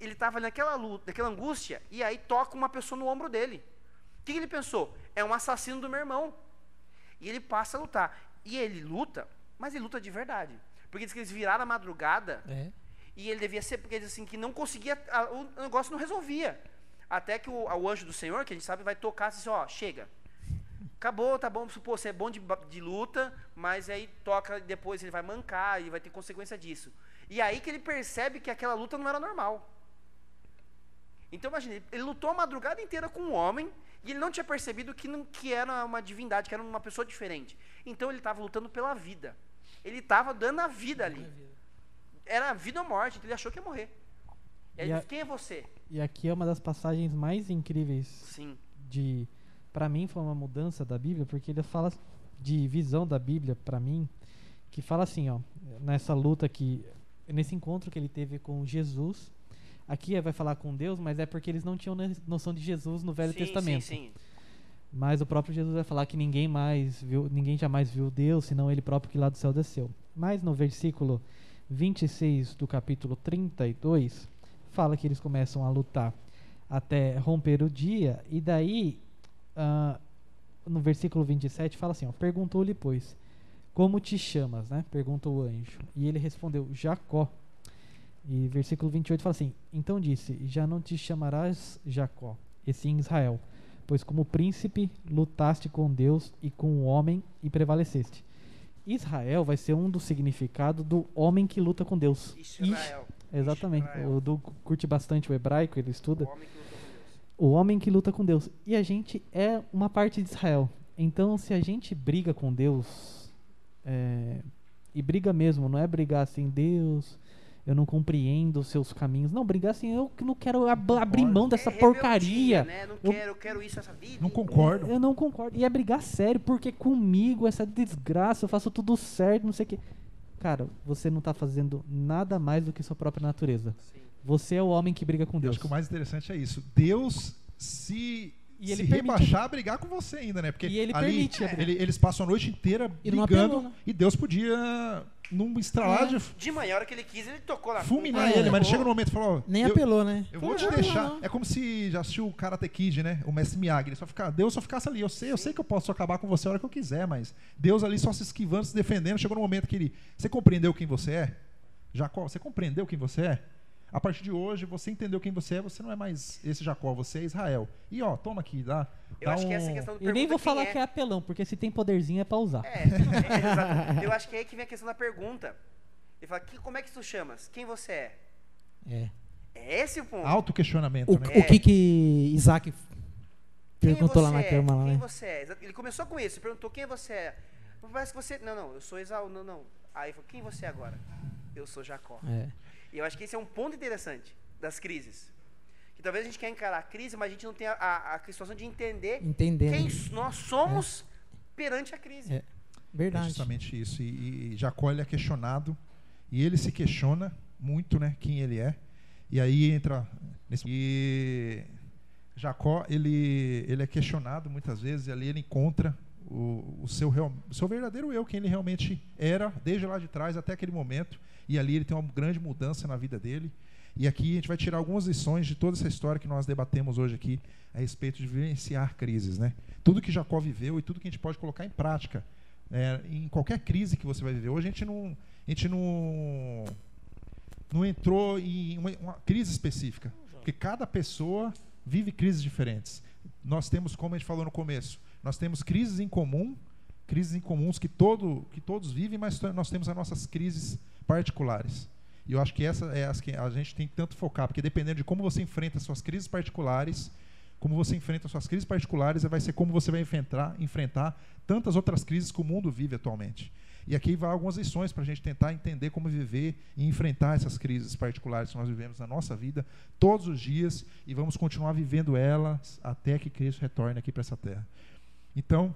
Speaker 4: Ele estava naquela luta, naquela angústia, e aí toca uma pessoa no ombro dele. O que ele pensou? É um assassino do meu irmão. E ele passa a lutar. E ele luta, mas ele luta de verdade. Porque diz que eles viraram a madrugada é. e ele devia ser, porque diz assim, que não conseguia, a, o negócio não resolvia. Até que o, o, anjo do Senhor, que a gente sabe, vai tocar e diz, ó, chega. Acabou, tá bom, pô, você é bom de, de luta, mas aí toca, depois ele vai mancar e vai ter consequência disso. E aí que ele percebe que aquela luta não era normal. Então imagine, ele lutou a madrugada inteira com um homem e ele não tinha percebido que, não, que era uma divindade, que era uma pessoa diferente. Então ele estava lutando pela vida. Ele estava dando a vida ali. Era vida ou morte, então ele achou que ia morrer. E ele disse, quem é você?
Speaker 3: E aqui é uma das passagens mais incríveis
Speaker 4: Sim.
Speaker 3: de para mim foi uma mudança da Bíblia, porque ele fala de visão da Bíblia para mim, que fala assim, ó, nessa luta que nesse encontro que ele teve com Jesus, Aqui vai falar com Deus, mas é porque eles não tinham noção de Jesus no Velho
Speaker 4: sim,
Speaker 3: Testamento.
Speaker 4: Sim, sim.
Speaker 3: Mas o próprio Jesus vai falar que ninguém mais viu, ninguém jamais viu Deus, senão ele próprio que lá do céu desceu. Mas no versículo 26 do capítulo 32, fala que eles começam a lutar até romper o dia, e daí, uh, no versículo 27, fala assim: Perguntou-lhe, pois, como te chamas? Né? Perguntou o anjo. E ele respondeu: Jacó. E versículo 28 fala assim: Então disse: Já não te chamarás Jacó, e sim Israel, pois como príncipe lutaste com Deus e com o homem e prevaleceste. Israel vai ser um dos significados do homem que luta com Deus.
Speaker 4: Israel.
Speaker 3: exatamente.
Speaker 4: Israel.
Speaker 3: O Du curte bastante o hebraico, ele estuda.
Speaker 4: O homem,
Speaker 3: o homem que luta com Deus. E a gente é uma parte de Israel. Então, se a gente briga com Deus, é, e briga mesmo, não é brigar assim, Deus, eu não compreendo os seus caminhos. Não, brigar assim, eu que não quero ab- abrir mão dessa
Speaker 4: É
Speaker 3: porcaria.
Speaker 4: Né? Não
Speaker 3: Eu-
Speaker 4: quero, eu quero isso essa vida.
Speaker 1: Não concordo.
Speaker 3: Eu não concordo. E é brigar sério, porque comigo, essa desgraça, eu faço tudo certo, não sei o quê. Cara, você não tá fazendo nada mais do que sua própria natureza.
Speaker 4: Sim.
Speaker 3: Você é o homem que briga com
Speaker 1: Eu
Speaker 3: Deus.
Speaker 1: acho que o mais interessante é isso. Deus se,
Speaker 3: E
Speaker 1: se
Speaker 3: ele permite-
Speaker 1: rebaixar brigar com você ainda, né? Porque
Speaker 3: E ele
Speaker 1: ali,
Speaker 3: permite briga.
Speaker 1: ele- eles passam a noite inteira
Speaker 2: E
Speaker 1: brigando
Speaker 2: apelou, né?
Speaker 1: e Deus podia, num estralar
Speaker 2: É.
Speaker 1: de
Speaker 4: De hora que ele quis, ele tocou na
Speaker 1: fulminar
Speaker 2: É.
Speaker 1: ele, mas
Speaker 4: Tocou.
Speaker 1: chega no momento e fala, ó,
Speaker 2: Nem apelou, né?
Speaker 1: eu vou te
Speaker 2: Não,
Speaker 1: deixar.
Speaker 2: não, não.
Speaker 1: É como se já assistiu o Karate Kid, né? O mestre Miyagi, ele só fica, Deus só ficasse ali. Eu sei, eu sei que eu posso acabar com você a hora que eu quiser, mas Deus ali só se esquivando, se defendendo. Chegou no momento que ele, você compreendeu quem você é? Jacó, você compreendeu quem você é? A partir de hoje, você entendeu quem você é, você não é mais esse Jacó, você é Israel. E ó, toma aqui, dá.
Speaker 4: Eu
Speaker 1: dá
Speaker 4: acho
Speaker 1: um...
Speaker 4: que essa questão do
Speaker 3: E nem vou falar
Speaker 4: é.
Speaker 3: que é apelão, porque se tem poderzinho é pra usar.
Speaker 4: É, é. Eu acho que é aí que vem a questão da pergunta. Ele fala, "Que- como é que tu chamas? Quem você é?
Speaker 2: É.
Speaker 4: É esse o ponto.
Speaker 1: Autoquestionamento,
Speaker 2: O,
Speaker 1: né?
Speaker 4: É.
Speaker 2: o que que Isaac perguntou lá na
Speaker 4: é?
Speaker 2: cama, lá,
Speaker 4: Quem
Speaker 2: né?
Speaker 4: você é? Ele começou com isso, ele perguntou quem você é. Parece que você. Não, não, eu sou Esaú, não, não. Aí ele falou, quem você é agora? Eu sou Jacó.
Speaker 2: É.
Speaker 4: E eu acho que esse é um ponto interessante das crises. Que talvez a gente quer encarar a crise, mas a gente não tem a, a, a situação de entender
Speaker 2: Entendendo.
Speaker 4: quem nós somos perante a crise.
Speaker 2: É.
Speaker 1: É
Speaker 2: Verdade.
Speaker 1: justamente isso. E, e Jacó ele é questionado e ele se questiona muito, né, quem ele é. E aí entra nesse e Jacó ele ele é questionado muitas vezes e ali ele encontra o, o seu real, o seu verdadeiro eu, quem ele realmente era desde lá de trás até aquele momento. E ali ele tem uma grande mudança na vida dele. E aqui a gente vai tirar algumas lições de toda essa história que nós debatemos hoje aqui a respeito de vivenciar crises, né? Tudo que Jacó viveu e tudo que a gente pode colocar em prática é, em qualquer crise que você vai viver. Hoje a gente não, a gente não, não entrou em uma, uma crise específica, porque cada pessoa vive crises diferentes. Nós temos, como a gente falou no começo, nós temos crises em comum, crises em comuns que, todo, que todos vivem, mas nós temos as nossas crises particulares. E eu acho que essa é as que a gente tem que tanto focar, porque dependendo de como você enfrenta as suas crises particulares, como você enfrenta as suas crises particulares, vai ser como você vai enfrentar, enfrentar tantas outras crises que o mundo vive atualmente. E aqui vai algumas lições para a gente tentar entender como viver e enfrentar essas crises particulares que nós vivemos na nossa vida todos os dias e vamos continuar vivendo elas até que Cristo retorne aqui para essa terra. Então,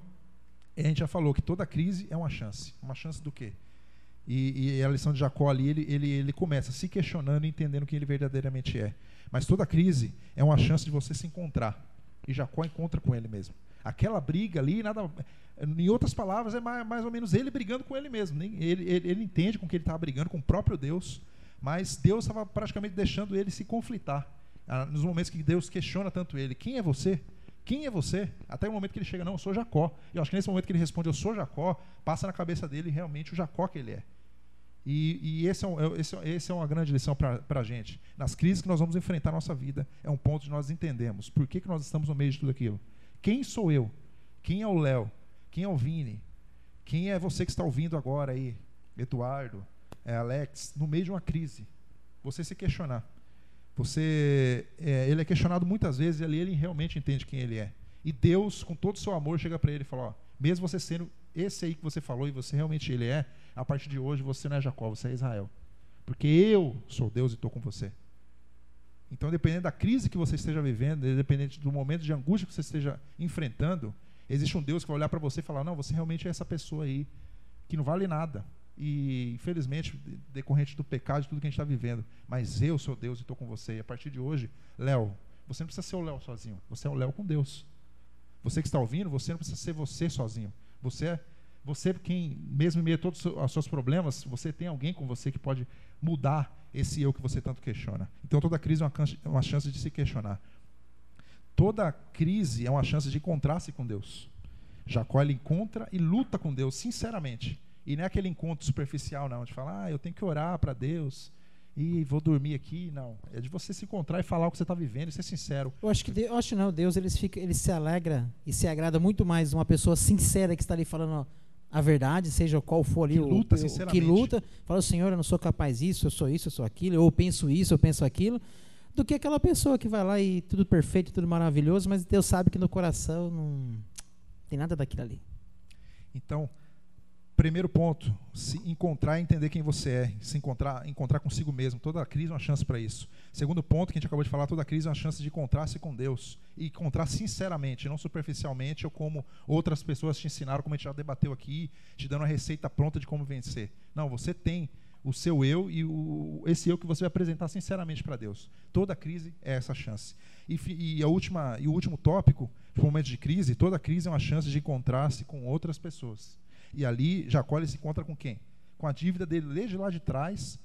Speaker 1: a gente já falou que toda crise é uma chance. Uma chance do quê? E, e a lição de Jacó ali, ele, ele, ele começa se questionando e entendendo quem ele verdadeiramente é. Mas toda crise é uma chance de você se encontrar. E Jacó encontra com ele mesmo. Aquela briga ali, nada. Em outras palavras, é mais, mais ou menos ele brigando com ele mesmo. Ele, ele, ele entende com que ele estava brigando, com o próprio Deus. Mas Deus estava praticamente deixando ele se conflitar. Ah, Nos momentos que Deus questiona tanto ele: quem é você? Quem é você? Até o momento que ele chega, não, eu sou Jacó. E eu acho que nesse momento que ele responde, eu sou Jacó, passa na cabeça dele realmente o Jacó que ele é. E, e esse, é um, é- esse, é- esse é uma grande lição para a gente. Nas crises que nós vamos enfrentar na nossa vida, é um ponto de nós entendemos por que, que nós estamos no meio de tudo aquilo. Quem sou eu? Quem é o Léo? Quem é o Vini? Quem é você que está ouvindo agora aí? Eduardo, é Alex, no meio de uma crise. Você se questionar. Você, é, ele é questionado muitas vezes e ali ele realmente entende quem ele é. E Deus, com todo o seu amor, chega para ele e fala: ó, mesmo você sendo esse aí que você falou e você realmente ele é, a partir de hoje você não é Jacó, você é Israel. Porque eu sou Deus e estou com você. Então, dependendo da crise que você esteja vivendo, dependente do momento de angústia que você esteja enfrentando, existe um Deus que vai olhar para você e falar: não, você realmente é essa pessoa aí que não vale nada. E, infelizmente, de- decorrente do pecado, de tudo que a gente está vivendo. Mas eu sou Deus e estou com você. E a partir de hoje, Léo, você não precisa ser o Léo sozinho. Você é o Léo com Deus. Você que está ouvindo, você não precisa ser você sozinho. Você é você quem, mesmo em meio a todos os seus problemas, você tem alguém com você que pode mudar esse eu que você tanto questiona. Então toda crise é uma, é uma chance de se questionar. Toda crise é uma chance de encontrar-se com Deus. Jacó ele encontra e luta com Deus, sinceramente. E não é aquele encontro superficial, não, de falar, ah, eu tenho que orar para Deus e vou dormir aqui. Não. É de você se encontrar e falar o que você está vivendo e ser sincero.
Speaker 2: Eu acho que Deus, eu acho não, Deus ele, fica, ele se alegra e se agrada muito mais uma pessoa sincera que está ali falando a verdade, seja qual for ali
Speaker 1: Que
Speaker 2: o,
Speaker 1: luta
Speaker 2: o- que
Speaker 1: sinceramente.
Speaker 2: luta, fala, Senhor, eu não sou capaz disso, eu sou isso, eu sou aquilo, eu penso isso, eu penso aquilo, do que aquela pessoa que vai lá e tudo perfeito, tudo maravilhoso, mas Deus sabe que no coração não tem nada daquilo ali.
Speaker 1: Então, Primeiro ponto, se encontrar e entender quem você é, se encontrar, encontrar consigo mesmo. Toda crise é uma chance para isso. Segundo ponto, que a gente acabou de falar, toda crise é uma chance de encontrar-se com Deus e encontrar sinceramente, não superficialmente ou como outras pessoas te ensinaram, como a gente já debateu aqui, te dando a receita pronta de como vencer. Não, você tem o seu eu e o, esse eu que você vai apresentar sinceramente para Deus. Toda crise é essa chance. E, e, a última, e o último tópico, no momento de crise, toda crise é uma chance de encontrar-se com outras pessoas. E ali Jacó ele se encontra com quem? Com a dívida dele desde lá de trás.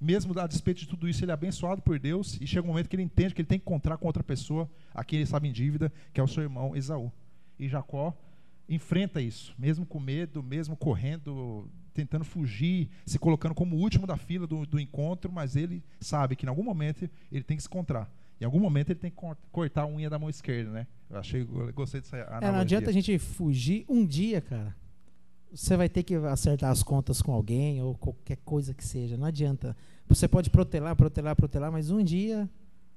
Speaker 1: Mesmo a despeito de tudo isso, ele é abençoado por Deus e chega um momento que ele entende que ele tem que encontrar com outra pessoa a quem ele estava em dívida, que é o seu irmão Esaú. E Jacó enfrenta isso, mesmo com medo, mesmo correndo, tentando fugir, se colocando como o último da fila do, do encontro, mas ele sabe que em algum momento ele tem que se encontrar. Em algum momento ele tem que cortar a unha da mão esquerda, né? Eu achei, eu gostei dessa analogia.
Speaker 2: É, não adianta a gente fugir um dia, cara você vai ter que acertar as contas com alguém ou qualquer coisa que seja. Não adianta. Você pode protelar, protelar, protelar, mas um dia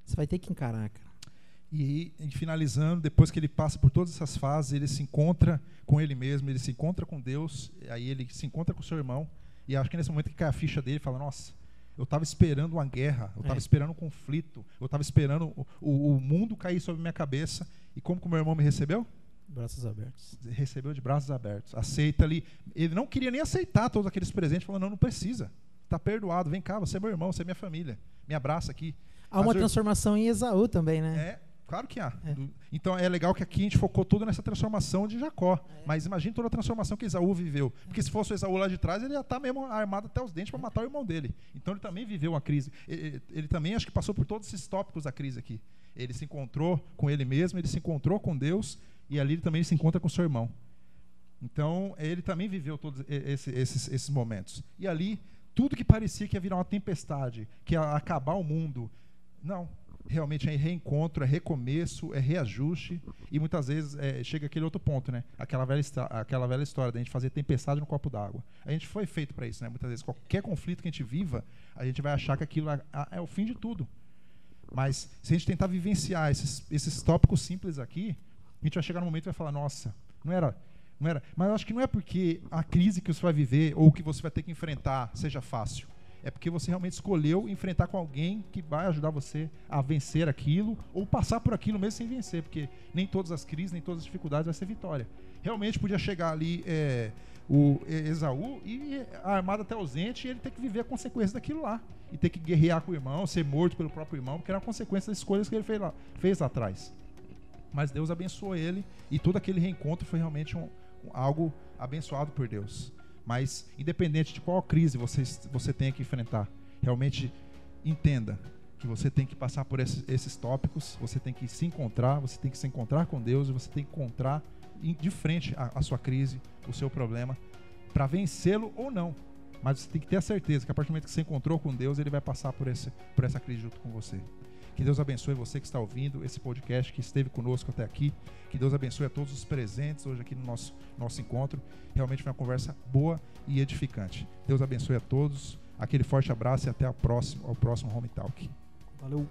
Speaker 2: você vai ter que encarar, cara.
Speaker 1: E, e finalizando, depois que ele passa por todas essas fases, ele se encontra com ele mesmo, ele se encontra com Deus, aí ele se encontra com seu irmão, e acho que nesse momento que cai a ficha dele, fala: Nossa, eu estava esperando uma guerra, eu estava é. esperando um conflito, eu estava esperando o, o, o mundo cair sobre minha cabeça, e como que o meu irmão me recebeu?
Speaker 2: Braços abertos.
Speaker 1: Recebeu de braços abertos. Aceita ali. Ele não queria nem aceitar todos aqueles presentes, falando: não, não precisa. Está perdoado. Vem cá, você é meu irmão, você é minha família. Me abraça aqui.
Speaker 2: Há uma transformação em Esaú também, né?
Speaker 1: É, claro que há. É. Então é legal que aqui a gente focou tudo nessa transformação de Jacó. É. Mas imagine toda a transformação que Esaú viveu. Porque se fosse o Esaú lá de trás, ele ia estar tá mesmo armado até os dentes para matar o irmão dele. Então ele também viveu uma crise. Ele, ele também acho que passou por todos esses tópicos da crise aqui. Ele se encontrou com ele mesmo, ele se encontrou com Deus e ali ele também se encontra com seu irmão. Então, ele também viveu todos esses, esses, esses momentos. E ali, tudo que parecia que ia virar uma tempestade, que ia acabar o mundo, não. Realmente é reencontro, é recomeço, é reajuste. E muitas vezes é, chega aquele outro ponto, né? Aquela velha, aquela velha história da gente fazer tempestade no copo d'água. A gente foi feito para isso, né? Muitas vezes, qualquer conflito que a gente viva, a gente vai achar que aquilo é, é o fim de tudo. Mas se a gente tentar vivenciar esses, esses tópicos simples aqui, a gente vai chegar num momento e vai falar, nossa, não era, não era. Mas eu acho que não é porque a crise que você vai viver ou que você vai ter que enfrentar seja fácil. É porque você realmente escolheu enfrentar com alguém que vai ajudar você a vencer aquilo ou passar por aquilo mesmo sem vencer, porque nem todas as crises, nem todas as dificuldades vai ser vitória. Realmente podia chegar ali é, o Esaú e a armada até ausente e ele ter que viver a consequência daquilo lá. E ter que guerrear com o irmão, ser morto pelo próprio irmão, porque era a consequência das escolhas que ele fez lá, fez lá atrás mas Deus abençoou ele e todo aquele reencontro foi realmente um, um, algo abençoado por Deus. Mas independente de qual crise você, você tenha que enfrentar, realmente entenda que você tem que passar por esses, esses tópicos, você tem que se encontrar, você tem que se encontrar com Deus você tem que encontrar de frente a, a sua crise, o seu problema, para vencê-lo ou não. Mas você tem que ter a certeza que a partir do momento que você encontrou com Deus, ele vai passar por, esse, por essa crise junto com você. Que Deus abençoe você que está ouvindo esse podcast, que esteve conosco até aqui. Que Deus abençoe a todos os presentes hoje aqui no nosso, nosso encontro. Realmente foi uma conversa boa e edificante. Deus abençoe a todos. Aquele forte abraço e até a próxima, ao próximo Home Talk.
Speaker 2: Valeu.